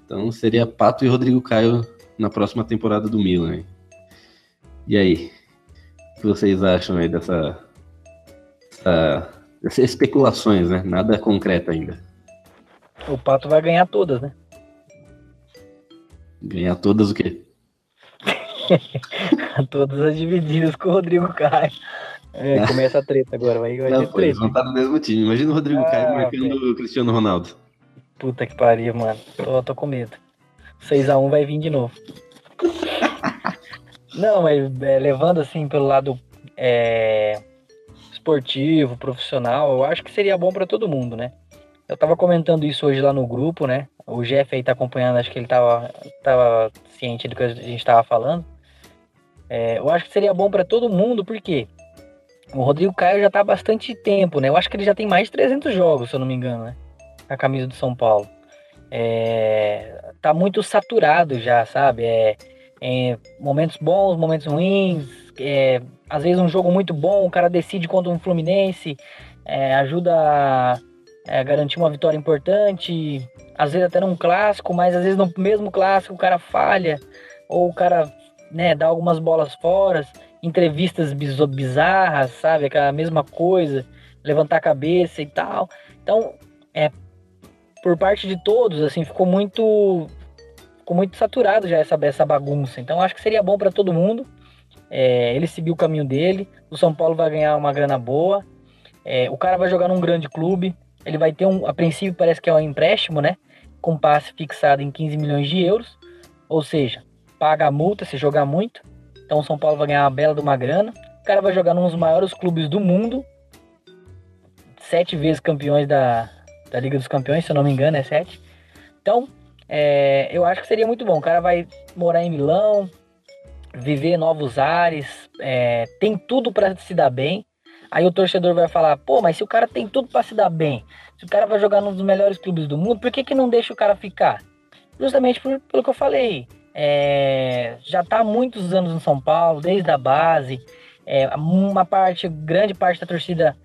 Então seria Pato e Rodrigo Caio na próxima temporada do Milan. hein? E aí? O que vocês acham aí dessa, essa- dessas especulações, né? Nada concreto ainda. O Pato vai ganhar todas, né? Ganhar todas o quê? todas as divididas com o Rodrigo Caio. É, começa a treta agora, vai, vai Não, ter pô, eles treta. vão estar no mesmo time. Imagina o Rodrigo Ah, Caio marcando o Cristiano Ronaldo. Puta que pariu, mano. Tô, tô com medo. 6x1 vai vir de novo. Não, mas é, levando assim pelo lado é, esportivo, profissional, eu acho que seria bom pra todo mundo, né? Eu tava comentando isso hoje lá no grupo, né? O Jeff aí tá acompanhando, acho que ele tava, tava ciente do que a gente tava falando. É, eu acho que seria bom pra todo mundo, porque o Rodrigo Caio já tá há bastante tempo, né? Eu acho que ele já tem mais de 300 jogos, se eu não me engano, né? A camisa do São Paulo. é, tá muito saturado já, sabe? É, é, momentos bons, momentos ruins, é, às vezes um jogo muito bom, o cara decide contra um Fluminense, é, ajuda a, é, garantir uma vitória importante, às vezes até num clássico, mas às vezes no mesmo clássico o cara falha, ou o cara né, dá algumas bolas fora, entrevistas bizarras, sabe? Aquela mesma coisa, levantar a cabeça e tal. Então, é, por parte de todos, assim, ficou muito ficou muito saturado já essa, essa bagunça. Então, acho que seria bom para todo mundo. É, ele seguir o caminho dele. O São Paulo vai ganhar uma grana boa. É, o cara vai jogar num grande clube. Ele vai ter um, a princípio parece que é um empréstimo, né? Com passe fixado em 15 milhões de euros. Ou seja, paga a multa se jogar muito. Então o São Paulo vai ganhar uma bela de uma grana. O cara vai jogar num dos maiores clubes do mundo. Sete vezes campeões da, da Liga dos Campeões, se eu não me engano, é sete. Então, é, eu acho que seria muito bom. O cara vai morar em Milão, viver novos ares, é, tem tudo para se dar bem. Aí o torcedor vai falar, pô, mas se o cara tem tudo para se dar bem, se o cara vai jogar num dos melhores clubes do mundo, por que, que não deixa o cara ficar? Justamente por, pelo que eu falei. É, já está muitos anos no São Paulo, desde a base. É, uma parte, grande parte da torcida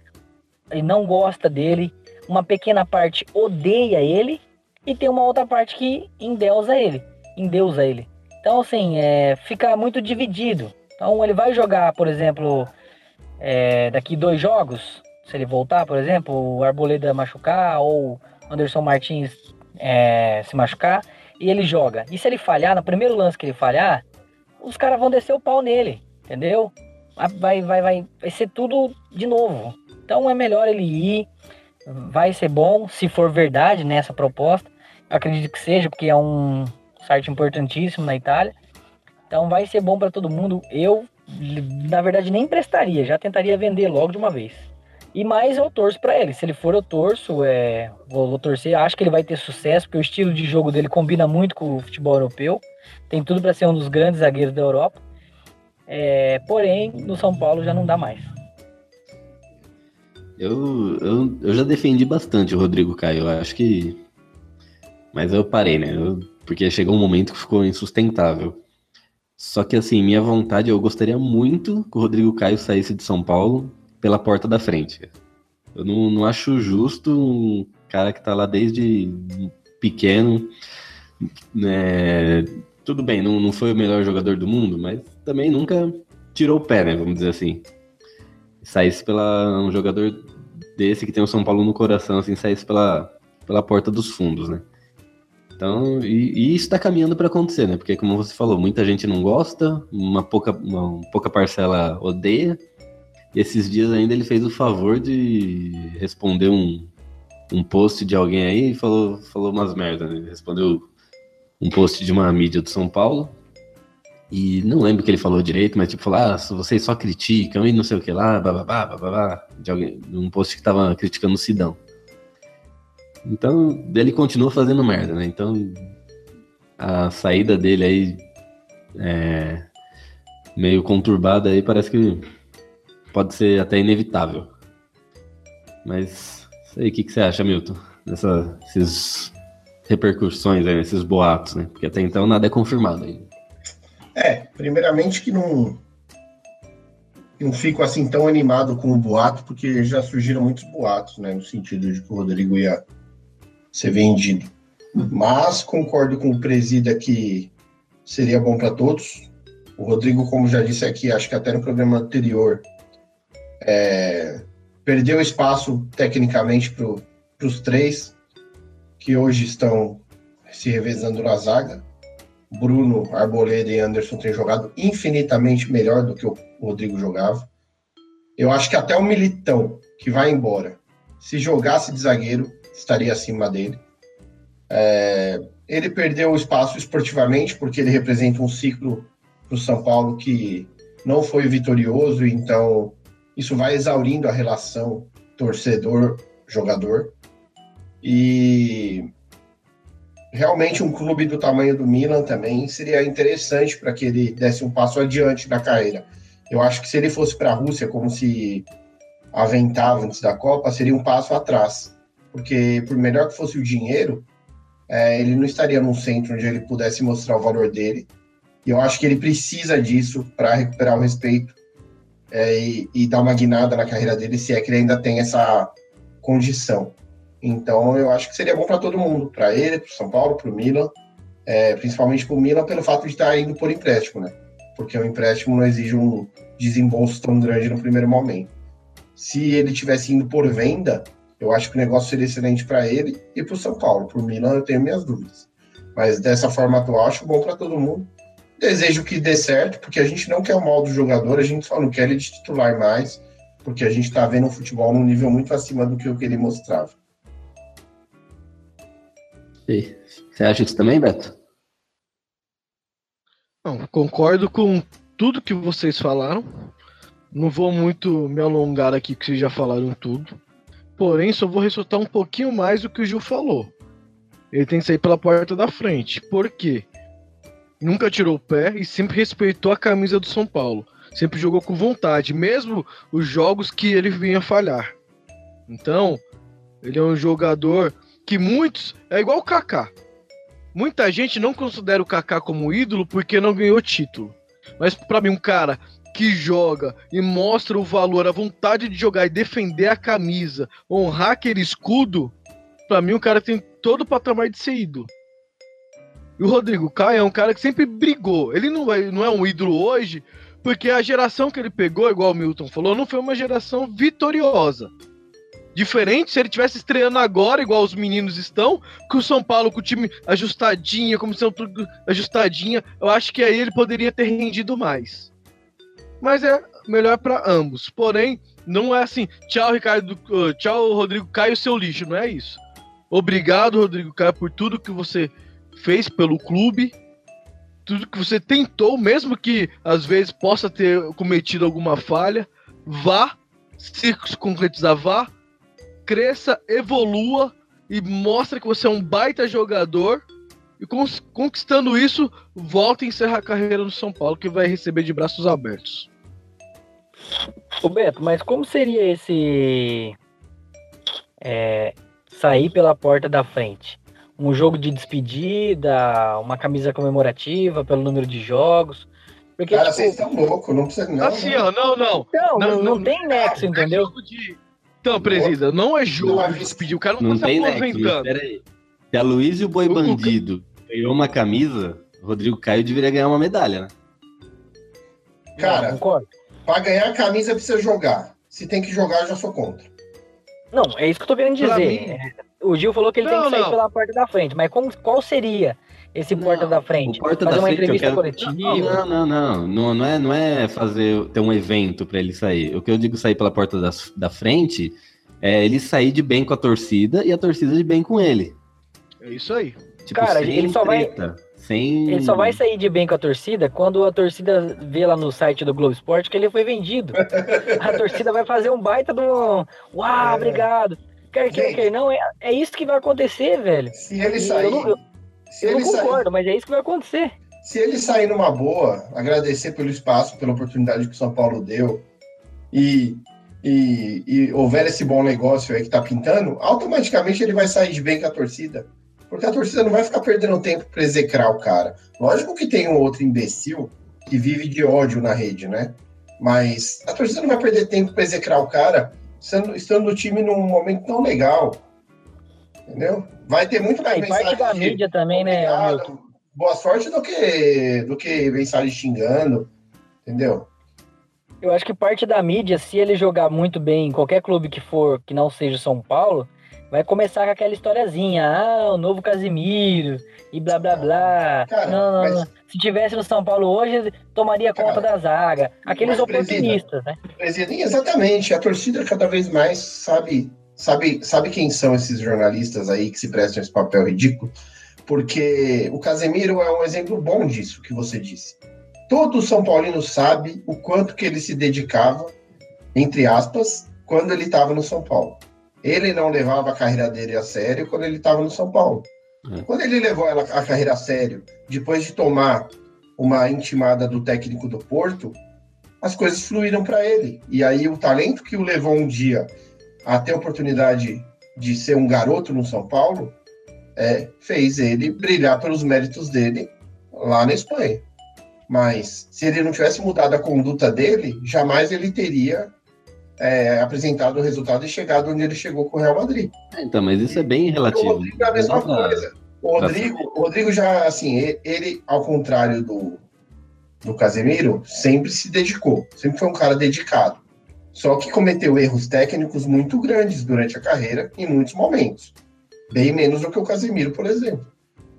não gosta dele, uma pequena parte odeia ele e tem uma outra parte que endeusa ele, endeusa ele. Então, assim, é, fica muito dividido. Então, ele vai jogar, por exemplo, é, daqui dois jogos, se ele voltar, por exemplo, o Arboleda machucar ou Anderson Martins é, se machucar, e ele joga. E se ele falhar, no primeiro lance que ele falhar, os caras vão descer o pau nele, entendeu? Vai, vai, vai, vai ser tudo de novo. Então é melhor ele ir, vai ser bom, se for verdade nessa proposta. Eu acredito que seja, porque é um site importantíssimo na Itália. Então vai ser bom para todo mundo. Eu, na verdade, nem emprestaria, já tentaria vender logo de uma vez. E mais eu torço para ele. Se ele for, eu torço. É, vou, vou, torcer. Acho que ele vai ter sucesso, porque o estilo de jogo dele combina muito com o futebol europeu. Tem tudo para ser um dos grandes zagueiros da Europa. É, porém, no São Paulo já não dá mais. Eu, eu, eu já defendi bastante o Rodrigo Caio. Acho que. Mas eu parei, né? Eu, porque chegou um momento que ficou insustentável. Só que, assim, minha vontade, eu gostaria muito que o Rodrigo Caio saísse de São Paulo pela porta da frente. Eu não, não acho justo um cara que tá lá desde pequeno. Né, tudo bem, não, não foi o melhor jogador do mundo, mas também nunca tirou o pé, né? Vamos dizer assim. Saísse pela um jogador desse que tem o São Paulo no coração, assim, saísse pela, pela porta dos fundos, né? Então, e, e isso está caminhando para acontecer, né? Porque, como você falou, muita gente não gosta, uma pouca, uma pouca parcela odeia, e esses dias ainda ele fez o favor de responder um, um post de alguém aí e falou, falou umas merdas. Né? Respondeu um post de uma mídia do São Paulo. E não lembro o que ele falou direito, mas tipo, falou, ah, vocês só criticam e não sei o que lá, bababá, bababá, de alguém, um post que tava criticando o Sidão. Então, ele continua fazendo merda, né? Então, a saída dele aí é, meio conturbada aí parece que pode ser até inevitável. Mas, sei, o que, que você acha, Milton? Dessas repercussões aí, esses boatos, né? Porque até então nada é confirmado ainda. É, primeiramente que não não fico assim tão animado com o boato, porque já surgiram muitos boatos, né, no sentido de que o Rodrigo ia ser vendido. Mas concordo com o presida que seria bom para todos. O Rodrigo, como já disse aqui, acho que até no programa anterior, é, perdeu espaço tecnicamente para os três que hoje estão se revezando na zaga. Bruno, Arboleda e Anderson têm jogado infinitamente melhor do que o Rodrigo jogava. Eu acho que até o Militão, que vai embora, se jogasse de zagueiro, estaria acima dele. É, ele perdeu o espaço esportivamente, porque ele representa um ciclo para o São Paulo que não foi vitorioso, então isso vai exaurindo a relação torcedor-jogador. E realmente um clube do tamanho do Milan também seria interessante para que ele desse um passo adiante na carreira. Eu acho que se ele fosse para a Rússia, como se aventava antes da Copa, seria um passo atrás. Porque por melhor que fosse o dinheiro, é, ele não estaria num centro onde ele pudesse mostrar o valor dele. E eu acho que ele precisa disso para recuperar o respeito é, e, e, dar uma guinada na carreira dele, se é que ele ainda tem essa condição. Então, eu acho que seria bom para todo mundo, para ele, para São Paulo, para o Milan, é, principalmente para o Milan, pelo fato de estar indo por empréstimo, né? Porque o empréstimo não exige um desembolso tão grande no primeiro momento. Se ele tivesse indo por venda, eu acho que o negócio seria excelente para ele e para o São Paulo. Para o Milan, eu tenho minhas dúvidas. Mas dessa forma atual, acho bom para todo mundo. Desejo que dê certo, porque a gente não quer o mal do jogador, a gente só não quer ele de titular mais, porque a gente está vendo o futebol num nível muito acima do que o que ele mostrava. Você acha isso também, Beto? Não, concordo com tudo que vocês falaram. Não vou muito me alongar aqui, que vocês já falaram tudo. Porém, só vou ressaltar um pouquinho mais do que o Gil falou. Ele tem que sair pela porta da frente. Por quê? Nunca tirou o pé e sempre respeitou a camisa do São Paulo. Sempre jogou com vontade, mesmo os jogos que ele vinha falhar. Então, ele é um jogador que muitos. É igual o Kaká. Muita gente não considera o Kaká como ídolo porque não ganhou título. Mas para mim, um cara que joga e mostra o valor, a vontade de jogar e defender a camisa, honrar aquele escudo, para mim o cara tem todo o patamar de ser ídolo. E o Rodrigo Caio é um cara que sempre brigou. Ele não é, não é um ídolo hoje, porque a geração que ele pegou, igual o Milton falou, não foi uma geração vitoriosa. Diferente se ele tivesse estreando agora, igual os meninos estão, com o São Paulo com o time ajustadinha, comissão tudo ajustadinha, eu acho que aí ele poderia ter rendido mais. Mas é melhor para ambos. Porém, não é assim, tchau Ricardo, uh, tchau Rodrigo Caio, seu lixo, não é isso. Obrigado Rodrigo Caio por tudo que você fez pelo clube, tudo que você tentou, mesmo que às vezes possa ter cometido alguma falha, vá se concretizar, vá cresça, evolua e mostre que você é um baita jogador. E conquistando isso, volta e encerra a carreira no São Paulo, que vai receber de braços abertos. Ô Beto, mas como seria esse é, sair pela porta da frente? Um jogo de despedida, uma camisa comemorativa pelo número de jogos? Porque, Cara, tipo, vocês estão loucos, não precisa não. Assim, ó, não, não. Não, não, não, não tem nexo, entendeu? É de, então, presida, não é jogo de despedir. O cara não, não tá tem se aposentando. Pera aí. Se a Luiz e o Boi Bandido ganhou uma camisa, o Rodrigo Caio deveria ganhar uma medalha, né? Cara, para ganhar a camisa precisa jogar. Se tem que jogar, eu já sou contra. Não, é isso que eu tô querendo dizer. O Gil falou que ele não, tem que sair não. pela porta da frente, mas como, qual seria esse não, porta da frente? Porta fazer da uma frente, entrevista quero... coletiva? Não, não, não, não. Não é, não é fazer ter um evento para ele sair. O que eu digo sair pela porta da, da frente é ele sair de bem com a torcida e a torcida de bem com ele. É isso aí. Tipo, Cara, ele só treta, vai. Sem... Ele só vai sair de bem com a torcida quando a torcida vê lá no site do Globo Esporte que ele foi vendido. a torcida vai fazer um baita do. Uau, é. obrigado. Quer que quer não, é, é isso que vai acontecer, velho. Se ele sair. Eu não, eu, se eu ele não concordo, sair, mas é isso que vai acontecer. Se ele sair numa boa, agradecer pelo espaço, pela oportunidade que o São Paulo deu e e, e houver esse bom negócio aí que tá pintando, automaticamente ele vai sair de bem com a torcida. Porque a torcida não vai ficar perdendo tempo para execrar o cara. Lógico que tem um outro imbecil que vive de ódio na rede, né? Mas a torcida não vai perder tempo para execrar o cara estando, estando no time num momento tão legal. Entendeu? Vai ter muito mais mensagem. parte da mídia também, né, Boa sorte do que, do que mensagem xingando. Entendeu? Eu acho que parte da mídia, se ele jogar muito bem em qualquer clube que for, que não seja o São Paulo, vai começar com aquela historiazinha, ah, o novo Casimiro, e blá blá blá. Cara, não, não, mas... Se tivesse no São Paulo hoje, tomaria Cara, conta da zaga. Aqueles oportunistas, né? Presidente, exatamente. A torcida cada vez mais sabe, sabe, sabe quem são esses jornalistas aí que se prestam esse papel ridículo. Porque o Casemiro é um exemplo bom disso que você disse todo São Paulino sabe o quanto que ele se dedicava, entre aspas, quando ele estava no São Paulo. Ele não levava a carreira dele a sério quando ele estava no São Paulo. É. Quando ele levou ela, a carreira a sério, depois de tomar uma intimada do técnico do Porto, as coisas fluíram para ele. E aí o talento que o levou um dia a ter a oportunidade de ser um garoto no São Paulo é, fez ele brilhar pelos méritos dele lá na Espanha. Mas se ele não tivesse mudado a conduta dele, jamais ele teria é, apresentado o resultado e chegado onde ele chegou com o Real Madrid. Então, mas isso é bem relativo. O Rodrigo é a mesma coisa. O Rodrigo, o Rodrigo já, assim, ele, ao contrário do, do Casemiro, sempre se dedicou, sempre foi um cara dedicado. Só que cometeu erros técnicos muito grandes durante a carreira, em muitos momentos. Bem menos do que o Casemiro, por exemplo.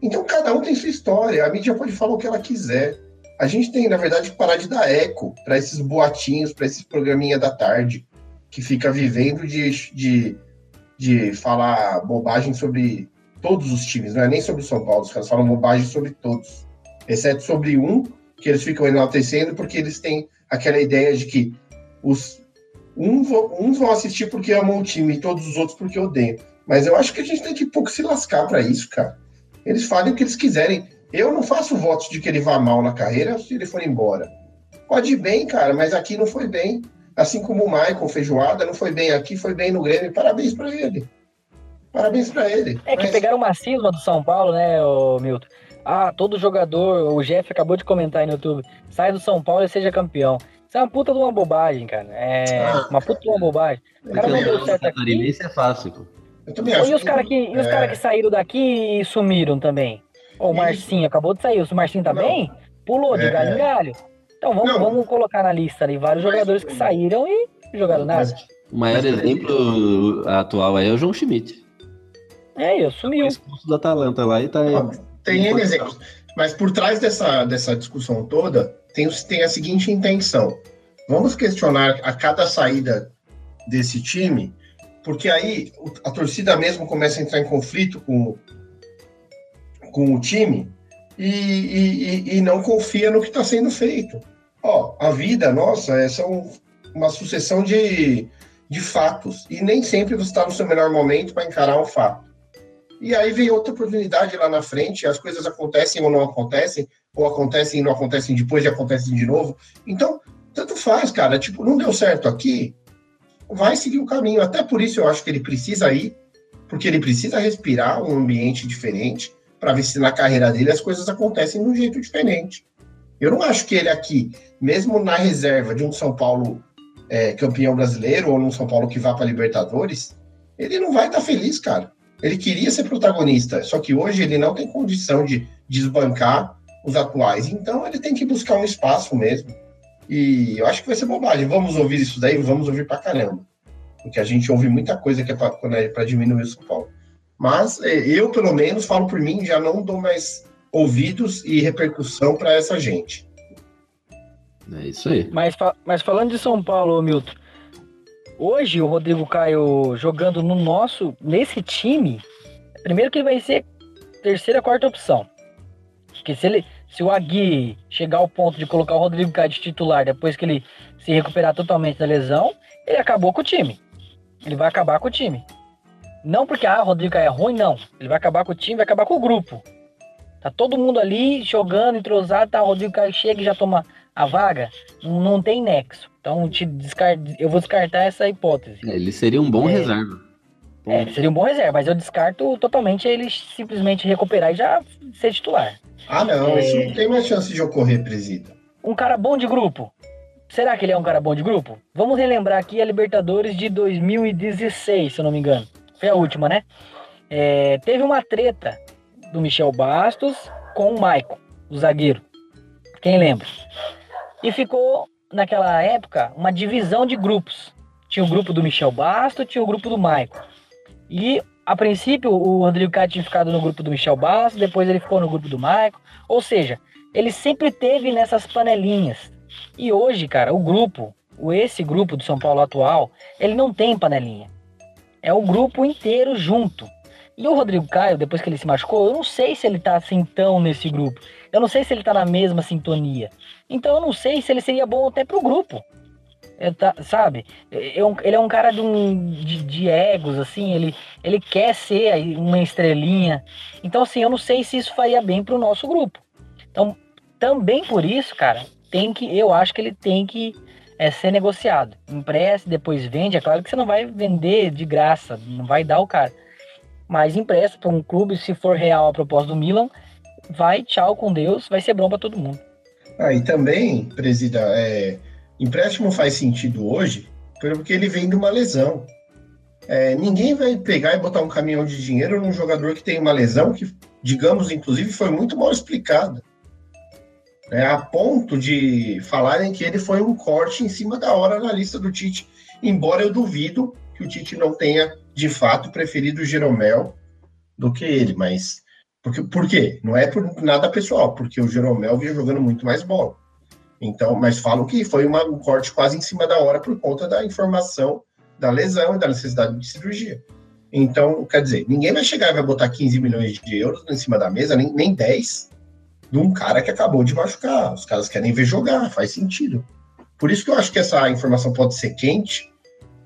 Então, cada um tem sua história. A mídia pode falar o que ela quiser. A gente tem, na verdade, que parar de dar eco para esses boatinhos, para esses programinha da tarde, que fica vivendo de, de, de falar bobagem sobre todos os times, não é nem sobre o São Paulo. Os caras falam bobagem sobre todos, exceto sobre um, que eles ficam enaltecendo porque eles têm aquela ideia de que os uns, uns vão assistir porque amam o time e todos os outros porque odeiam. Mas eu acho que a gente tem que pouco se lascar para isso, cara. Eles fazem o que eles quiserem. Eu não faço votos de que ele vá mal na carreira se ele for embora. Pode ir bem, cara, mas aqui não foi bem. Assim como o Michael Feijoada não foi bem aqui, foi bem no Grêmio. Parabéns para ele. Parabéns para ele. É que mas... pegaram uma cisma do São Paulo, né, Milton? Ah, todo jogador, o Jeff acabou de comentar aí no YouTube, sai do São Paulo e seja campeão. Isso é uma puta de uma bobagem, cara. É ah, uma puta de uma bobagem. O cara não deu certo aqui. Isso é fácil, pô. Eu também acho e os caras que, e os é... cara que saíram daqui e sumiram também? Ô, o Marcinho acabou de sair. O Marcinho tá Não. bem? Pulou de É. galho em galho. Então vamos, vamos colocar na lista ali vários jogadores que saíram e jogaram nada. Mas, O maior exemplo atual aí é o João Schmidt. É, eu sumiu. Expulso do Atalanta lá e tá ó, tem N exemplos. Mas por trás dessa, dessa discussão toda, tem, tem a seguinte intenção. Vamos questionar a cada saída desse time, porque aí a torcida mesmo começa a entrar em conflito com, com o time e- e- e não confia no que está sendo feito. Ó, a vida nossa é são uma sucessão de, de fatos, e nem sempre você está no seu melhor momento para encarar um fato. E aí vem outra oportunidade lá na frente, as coisas acontecem ou não acontecem, ou acontecem e não acontecem depois e acontecem de novo. Então, tanto faz, cara. Tipo, não deu certo aqui, vai seguir o caminho. Até por isso eu acho que ele precisa ir, porque ele precisa respirar um ambiente diferente para ver se na carreira dele as coisas acontecem de um jeito diferente. Eu não acho que ele aqui, mesmo na reserva de um São Paulo é, campeão brasileiro ou num São Paulo que vá para Libertadores, ele não vai estar feliz, cara. Ele queria ser protagonista, só que hoje ele não tem condição de desbancar os atuais. Então ele tem que buscar um espaço mesmo. E eu acho que vai ser bobagem. Vamos ouvir isso daí? Vamos ouvir pra caramba. Porque a gente ouve muita coisa que é para diminuir o São Paulo. Mas eh, eu, pelo menos, falo por mim, já não dou mais ouvidos e repercussão para essa gente. É isso aí. Mas, mas falando de São Paulo, Milton, hoje o Rodrigo Caio jogando no nosso, nesse time, primeiro que ele vai ser terceira, quarta opção. Porque se, ele, se o Agui chegar ao ponto de colocar o Rodrigo Caio de titular depois que ele se recuperar totalmente da lesão, ele acabou com o time. Ele vai acabar com o time. Não porque ah, o Rodrigo Caio é ruim, não. Ele vai acabar com o time, vai acabar com o grupo. Tá todo mundo ali jogando, entrosado, tá? O Rodrigo Caio chega e já toma a vaga. Não, não tem nexo. Então te eu vou descartar essa hipótese. É, ele seria um bom É. reserva. É, seria um bom reserva, mas eu descarto totalmente ele simplesmente recuperar e já ser titular. Ah, não, É. isso não tem mais chance de ocorrer, presida. Um cara bom de grupo. Será que ele é um cara bom de grupo? Vamos relembrar aqui a Libertadores de 2016, se eu não me engano. Foi a última, né? É, teve uma treta do Michel Bastos com o Maicon, o zagueiro. Quem lembra? E ficou, naquela época, uma divisão de grupos. Tinha o grupo do Michel Bastos, tinha o grupo do Maicon. E, a princípio, o Rodrigo Caio tinha ficado no grupo do Michel Bastos, depois ele ficou no grupo do Maicon. Ou seja, ele sempre teve nessas panelinhas. E hoje, cara, o grupo, esse grupo do São Paulo atual, ele não tem panelinha. É o grupo inteiro junto. E o Rodrigo Caio, depois que ele se machucou, eu não sei se ele tá assim tão nesse grupo. Eu não sei se ele tá na mesma sintonia. Então eu não sei se ele seria bom até pro grupo. É, tá- sabe? É um- ele é um cara de, um- de- de egos, assim, ele, ele quer ser uma estrelinha. Então, assim, eu não sei se isso faria bem pro nosso grupo. Então, também por isso, cara, tem que, eu acho que ele tem que é, ser negociado. Empresta, depois vende. É claro que você não vai vender de graça, não vai dar o cara. Mas impresso para um clube, se for real a proposta do Milan, vai, tchau com Deus, vai ser bom para todo mundo. Ah, e também, presida, é, empréstimo faz sentido hoje porque ele vem de uma lesão. É, ninguém vai pegar e botar um caminhão de dinheiro num jogador que tem uma lesão que, digamos, inclusive, foi muito mal explicada. É, a ponto de falarem que ele foi um corte em cima da hora na lista do Tite, embora eu duvido que o Tite não tenha, de fato, preferido o Jeromel do que ele, mas porque, por quê? Não é por nada pessoal, porque o Jeromel vinha jogando muito mais bola. Então, mas falam que foi uma, um corte quase em cima da hora por conta da informação da lesão e da necessidade de cirurgia. Então, quer dizer, ninguém vai chegar e vai botar 15 milhões de euros em cima da mesa, nem, nem 10, de um cara que acabou de machucar. Os caras querem ver jogar, faz sentido. Por isso que eu acho que essa informação pode ser quente,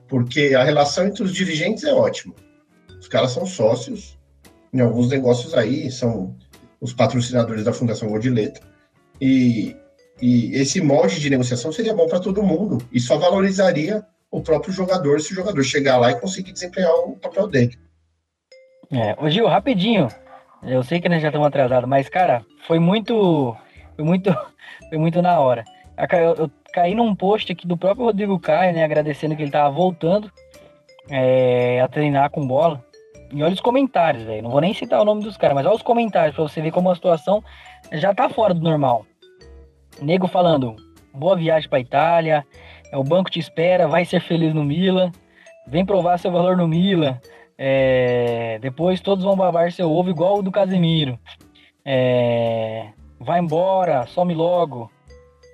porque a relação entre os dirigentes é ótima. Os caras são sócios, em alguns negócios aí, são os patrocinadores da Fundação Letra. E, e esse molde de negociação seria bom para todo mundo e só valorizaria o próprio jogador se o jogador chegar lá e conseguir desempenhar o papel dele. É, ô Gil, rapidinho. Eu sei que nós já estamos atrasados, mas, cara, foi muito. Foi muito. Foi muito na hora. Eu, eu caí num post aqui do próprio Rodrigo Caio, né? Agradecendo que ele tava voltando é, a treinar com bola. E olha os comentários, velho. Não vou nem citar o nome dos caras, mas olha os comentários pra você ver como a situação já tá fora do normal. Nego falando, boa viagem pra Itália, é, o banco te espera, vai ser feliz no Milan, vem provar seu valor no Milan. É, depois todos vão babar seu ovo igual o do Casemiro. É, vai embora, some logo.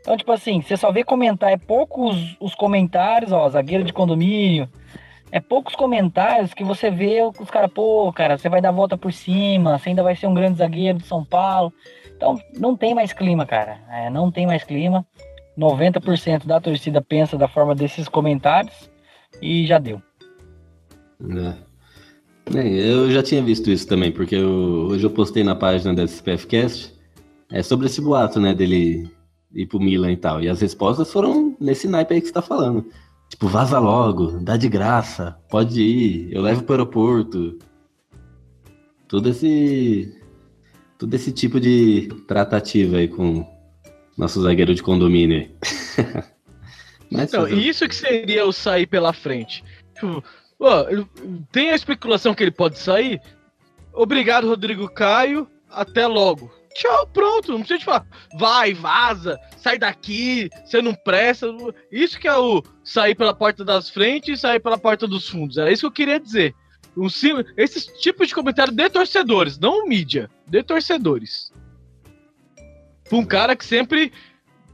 Então, tipo assim, você só vê comentar, é poucos os comentários, ó, zagueiro de condomínio, é poucos comentários que você vê os caras, pô, cara, você vai dar a volta por cima, você ainda vai ser um grande zagueiro de São Paulo. Então, não tem mais clima, cara. É, não tem mais clima. 90% da torcida pensa da forma desses comentários e já deu. É. Eu já tinha visto isso também, porque eu, hoje eu postei na página da SPFcast é, sobre esse boato, né, dele ir pro Milan e tal. E as respostas foram nesse naipe aí que você tá falando. Tipo, vaza logo, dá de graça, pode ir, eu levo pro aeroporto. Todo esse. Todo esse tipo de tratativa aí com nosso zagueiro de condomínio. Mas, então, e isso que seria o sair pela frente. Tipo, tem a especulação que ele pode sair. Obrigado, Rodrigo Caio. Até logo. Tchau, pronto. Não precisa te falar. Vai, vaza, sai daqui, você não presta. Isso que é o sair pela porta das frentes e sair pela porta dos fundos. Era isso que eu queria dizer. Um, esses tipos de comentário de torcedores, não mídia, de torcedores. um cara que sempre,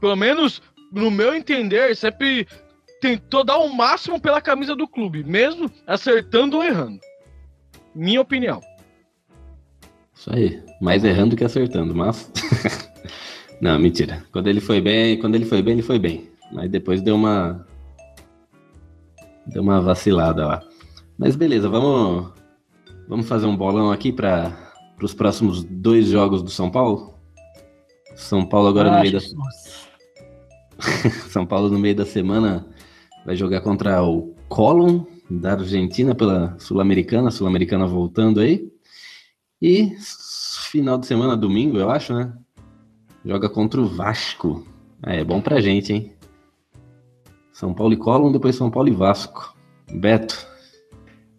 pelo menos no meu entender, sempre tentou dar o máximo pela camisa do clube, mesmo acertando ou errando. Minha opinião. Isso aí. Mais errando que acertando, mas. Não, mentira. Quando ele foi bem, quando ele foi bem, ele foi bem. Mas depois deu uma. Deu uma vacilada lá. Mas beleza, vamos. Vamos fazer um bolão aqui para os próximos dois jogos do São Paulo? São Paulo agora no meio da. São Paulo no meio da semana vai jogar contra o Colón da Argentina pela Sul-Americana, Sul-Americana voltando aí. E final de semana, domingo, eu acho, né? Joga contra o Vasco. É, é bom pra gente, hein? São Paulo e Colón, depois São Paulo e Vasco. Beto,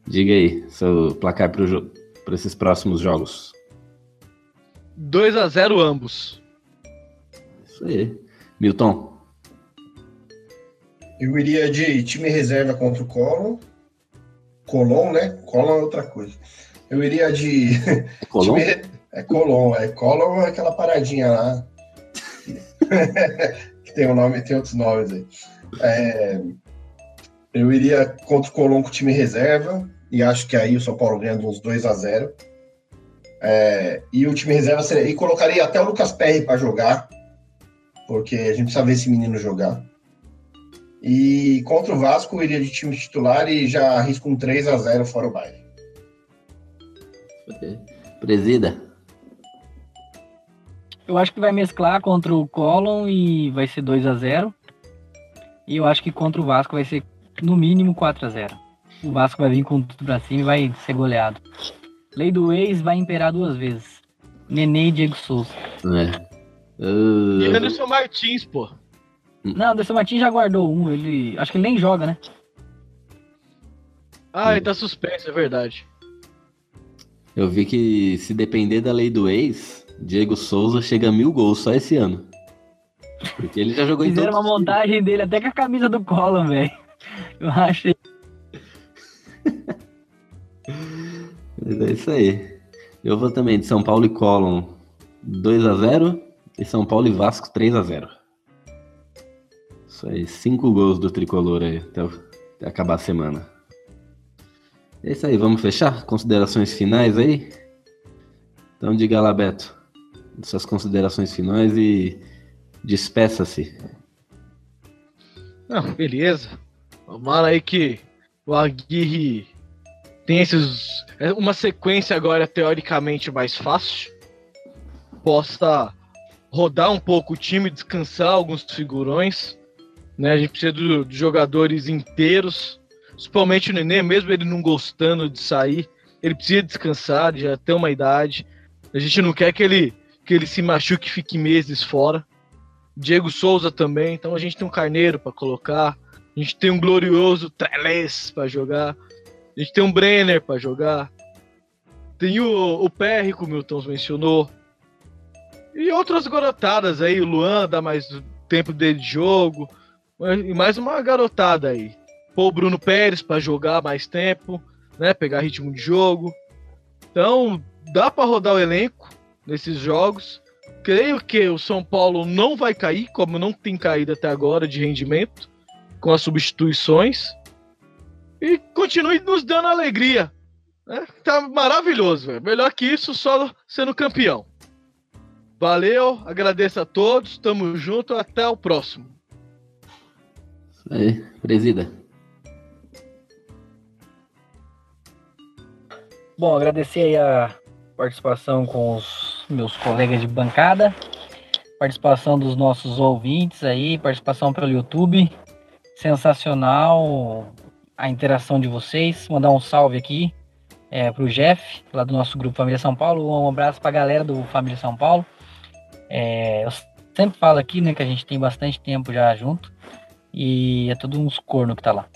diga aí seu placar para esses próximos jogos. 2 a 0 ambos. Isso aí. Milton. Eu iria de time reserva contra o Colón. Colón, né? Colón é outra coisa. Eu iria de. É Colom? É Colom, é Colom é aquela paradinha lá. que tem um nome, tem outros nomes aí. É, eu iria contra o Colom com time reserva, e acho que aí o São Paulo ganha uns 2 a 0 é, E o time reserva seria. E colocaria até o Lucas Perry para jogar, porque a gente precisa ver esse menino jogar. E contra o Vasco, eu iria de time titular e já arrisco um 3 a 0 fora o baile. Presida. Eu acho que vai mesclar contra o Colon e vai ser 2 a 0 E eu acho que contra o Vasco vai ser no mínimo 4 a 0 O Vasco vai vir com tudo pra cima e vai ser goleado. Lei do ex vai imperar duas vezes. Nenê e Diego Souza. É. E Ah, Anderson Martins, pô. Não, o Anderson Martins já guardou um. Ele. Acho que ele nem joga, né? Ah, ele tá suspenso, é verdade. Eu vi que se depender da lei do ex, Diego Souza chega a mil gols só esse ano. Porque ele já jogou em Fizeram todos uma os times. montagem dele até com a camisa do Collor, velho. Eu achei. Mas é isso aí. Eu vou também de São Paulo e Colon 2x0 e São Paulo e Vasco 3x0. Isso aí, cinco gols do tricolor aí até, até acabar a semana. É isso aí, vamos fechar? Considerações finais aí? Então diga lá, Beto, suas considerações finais e despeça-se. Não, beleza. Tomara aí que o Aguirre tem esses, é uma sequência agora teoricamente mais fácil. Possa rodar um pouco o time, descansar alguns figurões. Né? A gente precisa do- de jogadores inteiros. Principalmente o Nenê, mesmo ele não gostando de sair, ele precisa descansar, já tem uma idade. A gente não quer que ele, que ele se machuque e fique meses fora. Diego Souza também, então a gente tem um Carneiro para colocar, a gente tem um glorioso Trellis para jogar, a gente tem um Brenner para jogar, tem o, o PR, como o Milton mencionou, e outras garotadas aí, o Luan dá mais tempo dele de jogo, e mais uma garotada aí. Pô o Bruno Pérez para jogar mais tempo, né, pegar ritmo de jogo. Então, dá para rodar o elenco nesses jogos. Creio que o São Paulo não vai cair, como não tem caído até agora de rendimento, com as substituições. E continue nos dando alegria. Né? Tá maravilhoso, velho. Melhor que isso, só sendo campeão. Valeu, agradeço a todos, tamo junto, até o próximo. Isso aí, presida. Bom, agradecer aí a participação com os meus colegas de bancada, participação dos nossos ouvintes aí, participação pelo YouTube. Sensacional a interação de vocês. Mandar um salve aqui é, para o Jeff, lá do nosso grupo Família São Paulo. Um abraço para a galera do Família São Paulo. É, eu sempre falo aqui, né, que a gente tem bastante tempo já junto e é tudo uns corno que tá lá.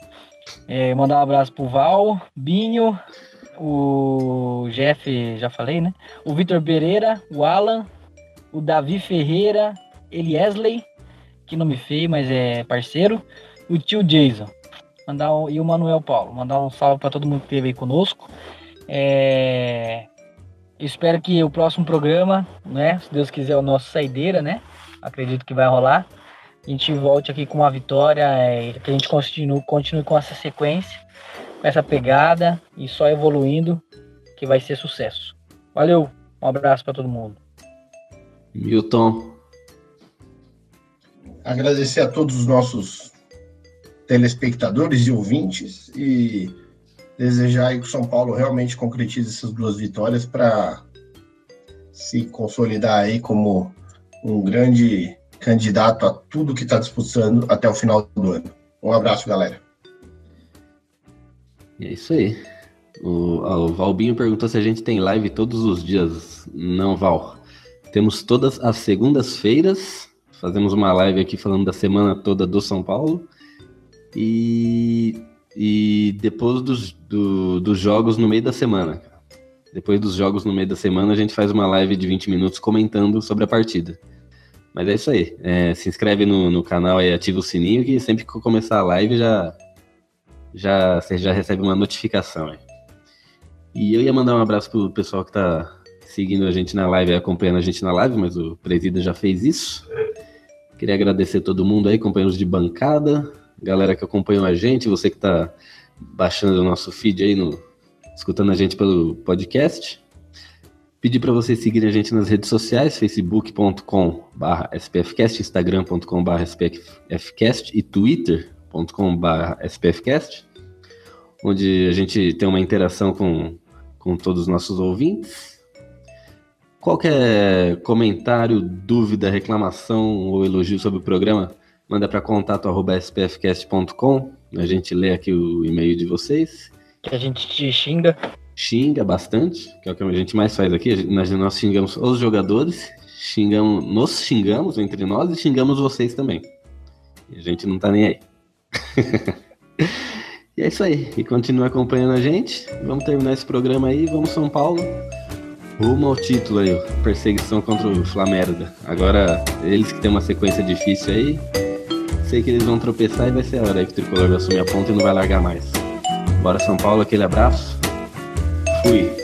É, mandar um abraço pro Val, Binho, o Jeff, já falei, né? O Vitor Pereira, o Alan, o Davi Ferreira, Eliesley, que nome feio, mas é parceiro, o tio Jason. Mandar um, e o Manuel Paulo. Mandar um salve para todo mundo que esteve aí conosco. É, espero que o próximo programa, né? Se Deus quiser, o nosso saideira, né? Acredito que vai rolar. A gente volte aqui com uma vitória, é, que a gente continue, continue com essa sequência, com essa pegada e só evoluindo, que vai ser sucesso. Valeu, um abraço para todo mundo. Milton. Agradecer a todos os nossos telespectadores e ouvintes e desejar aí que o São Paulo realmente concretize essas duas vitórias para se consolidar aí como um grande candidato a tudo que está disputando até o final do ano. Um abraço, galera. É isso aí. O, o Valbinho perguntou se a gente tem live todos os dias. Não, Val. Temos todas as segundas-feiras. Fazemos uma live aqui falando da semana toda do São Paulo. E, e depois dos, do- dos jogos no meio da semana. Depois dos jogos no meio da semana, a gente faz uma live de 20 minutos comentando sobre a partida. Mas é isso aí. É, se inscreve no, no canal e ativa o sininho que sempre que começar a live já, já você já recebe uma notificação. aí. E eu ia mandar um abraço pro pessoal que tá seguindo a gente na live acompanhando a gente na live, mas o Presida já fez isso. Queria agradecer todo mundo aí, companheiros de bancada, galera que acompanhou a gente, você que tá baixando o nosso feed aí, no, escutando a gente pelo podcast. Pedir para vocês seguirem a gente nas redes sociais, facebook.com.br spfcast, instagram.com.br spfcast e twitter.com.br spfcast, onde a gente tem uma interação com, com todos os nossos ouvintes. Qualquer comentário, dúvida, reclamação ou elogio sobre o programa, manda para contato@spfcast.com. A gente lê aqui o e-mail de vocês. Que a gente te xinga. xinga bastante, que é o que a gente mais faz aqui. Nós, nós xingamos os jogadores, xingamos, nos xingamos entre nós e xingamos vocês também. E a gente não tá nem aí. e é isso aí. E continua acompanhando a gente. Vamos terminar esse programa aí. Vamos São Paulo. Rumo ao título aí, perseguição contra o Flamengo. Agora, eles que tem uma sequência difícil aí, sei que eles vão tropeçar e vai ser a hora aí que o Tricolor vai assumir a ponta e não vai largar mais. Bora São Paulo, aquele abraço. Fui.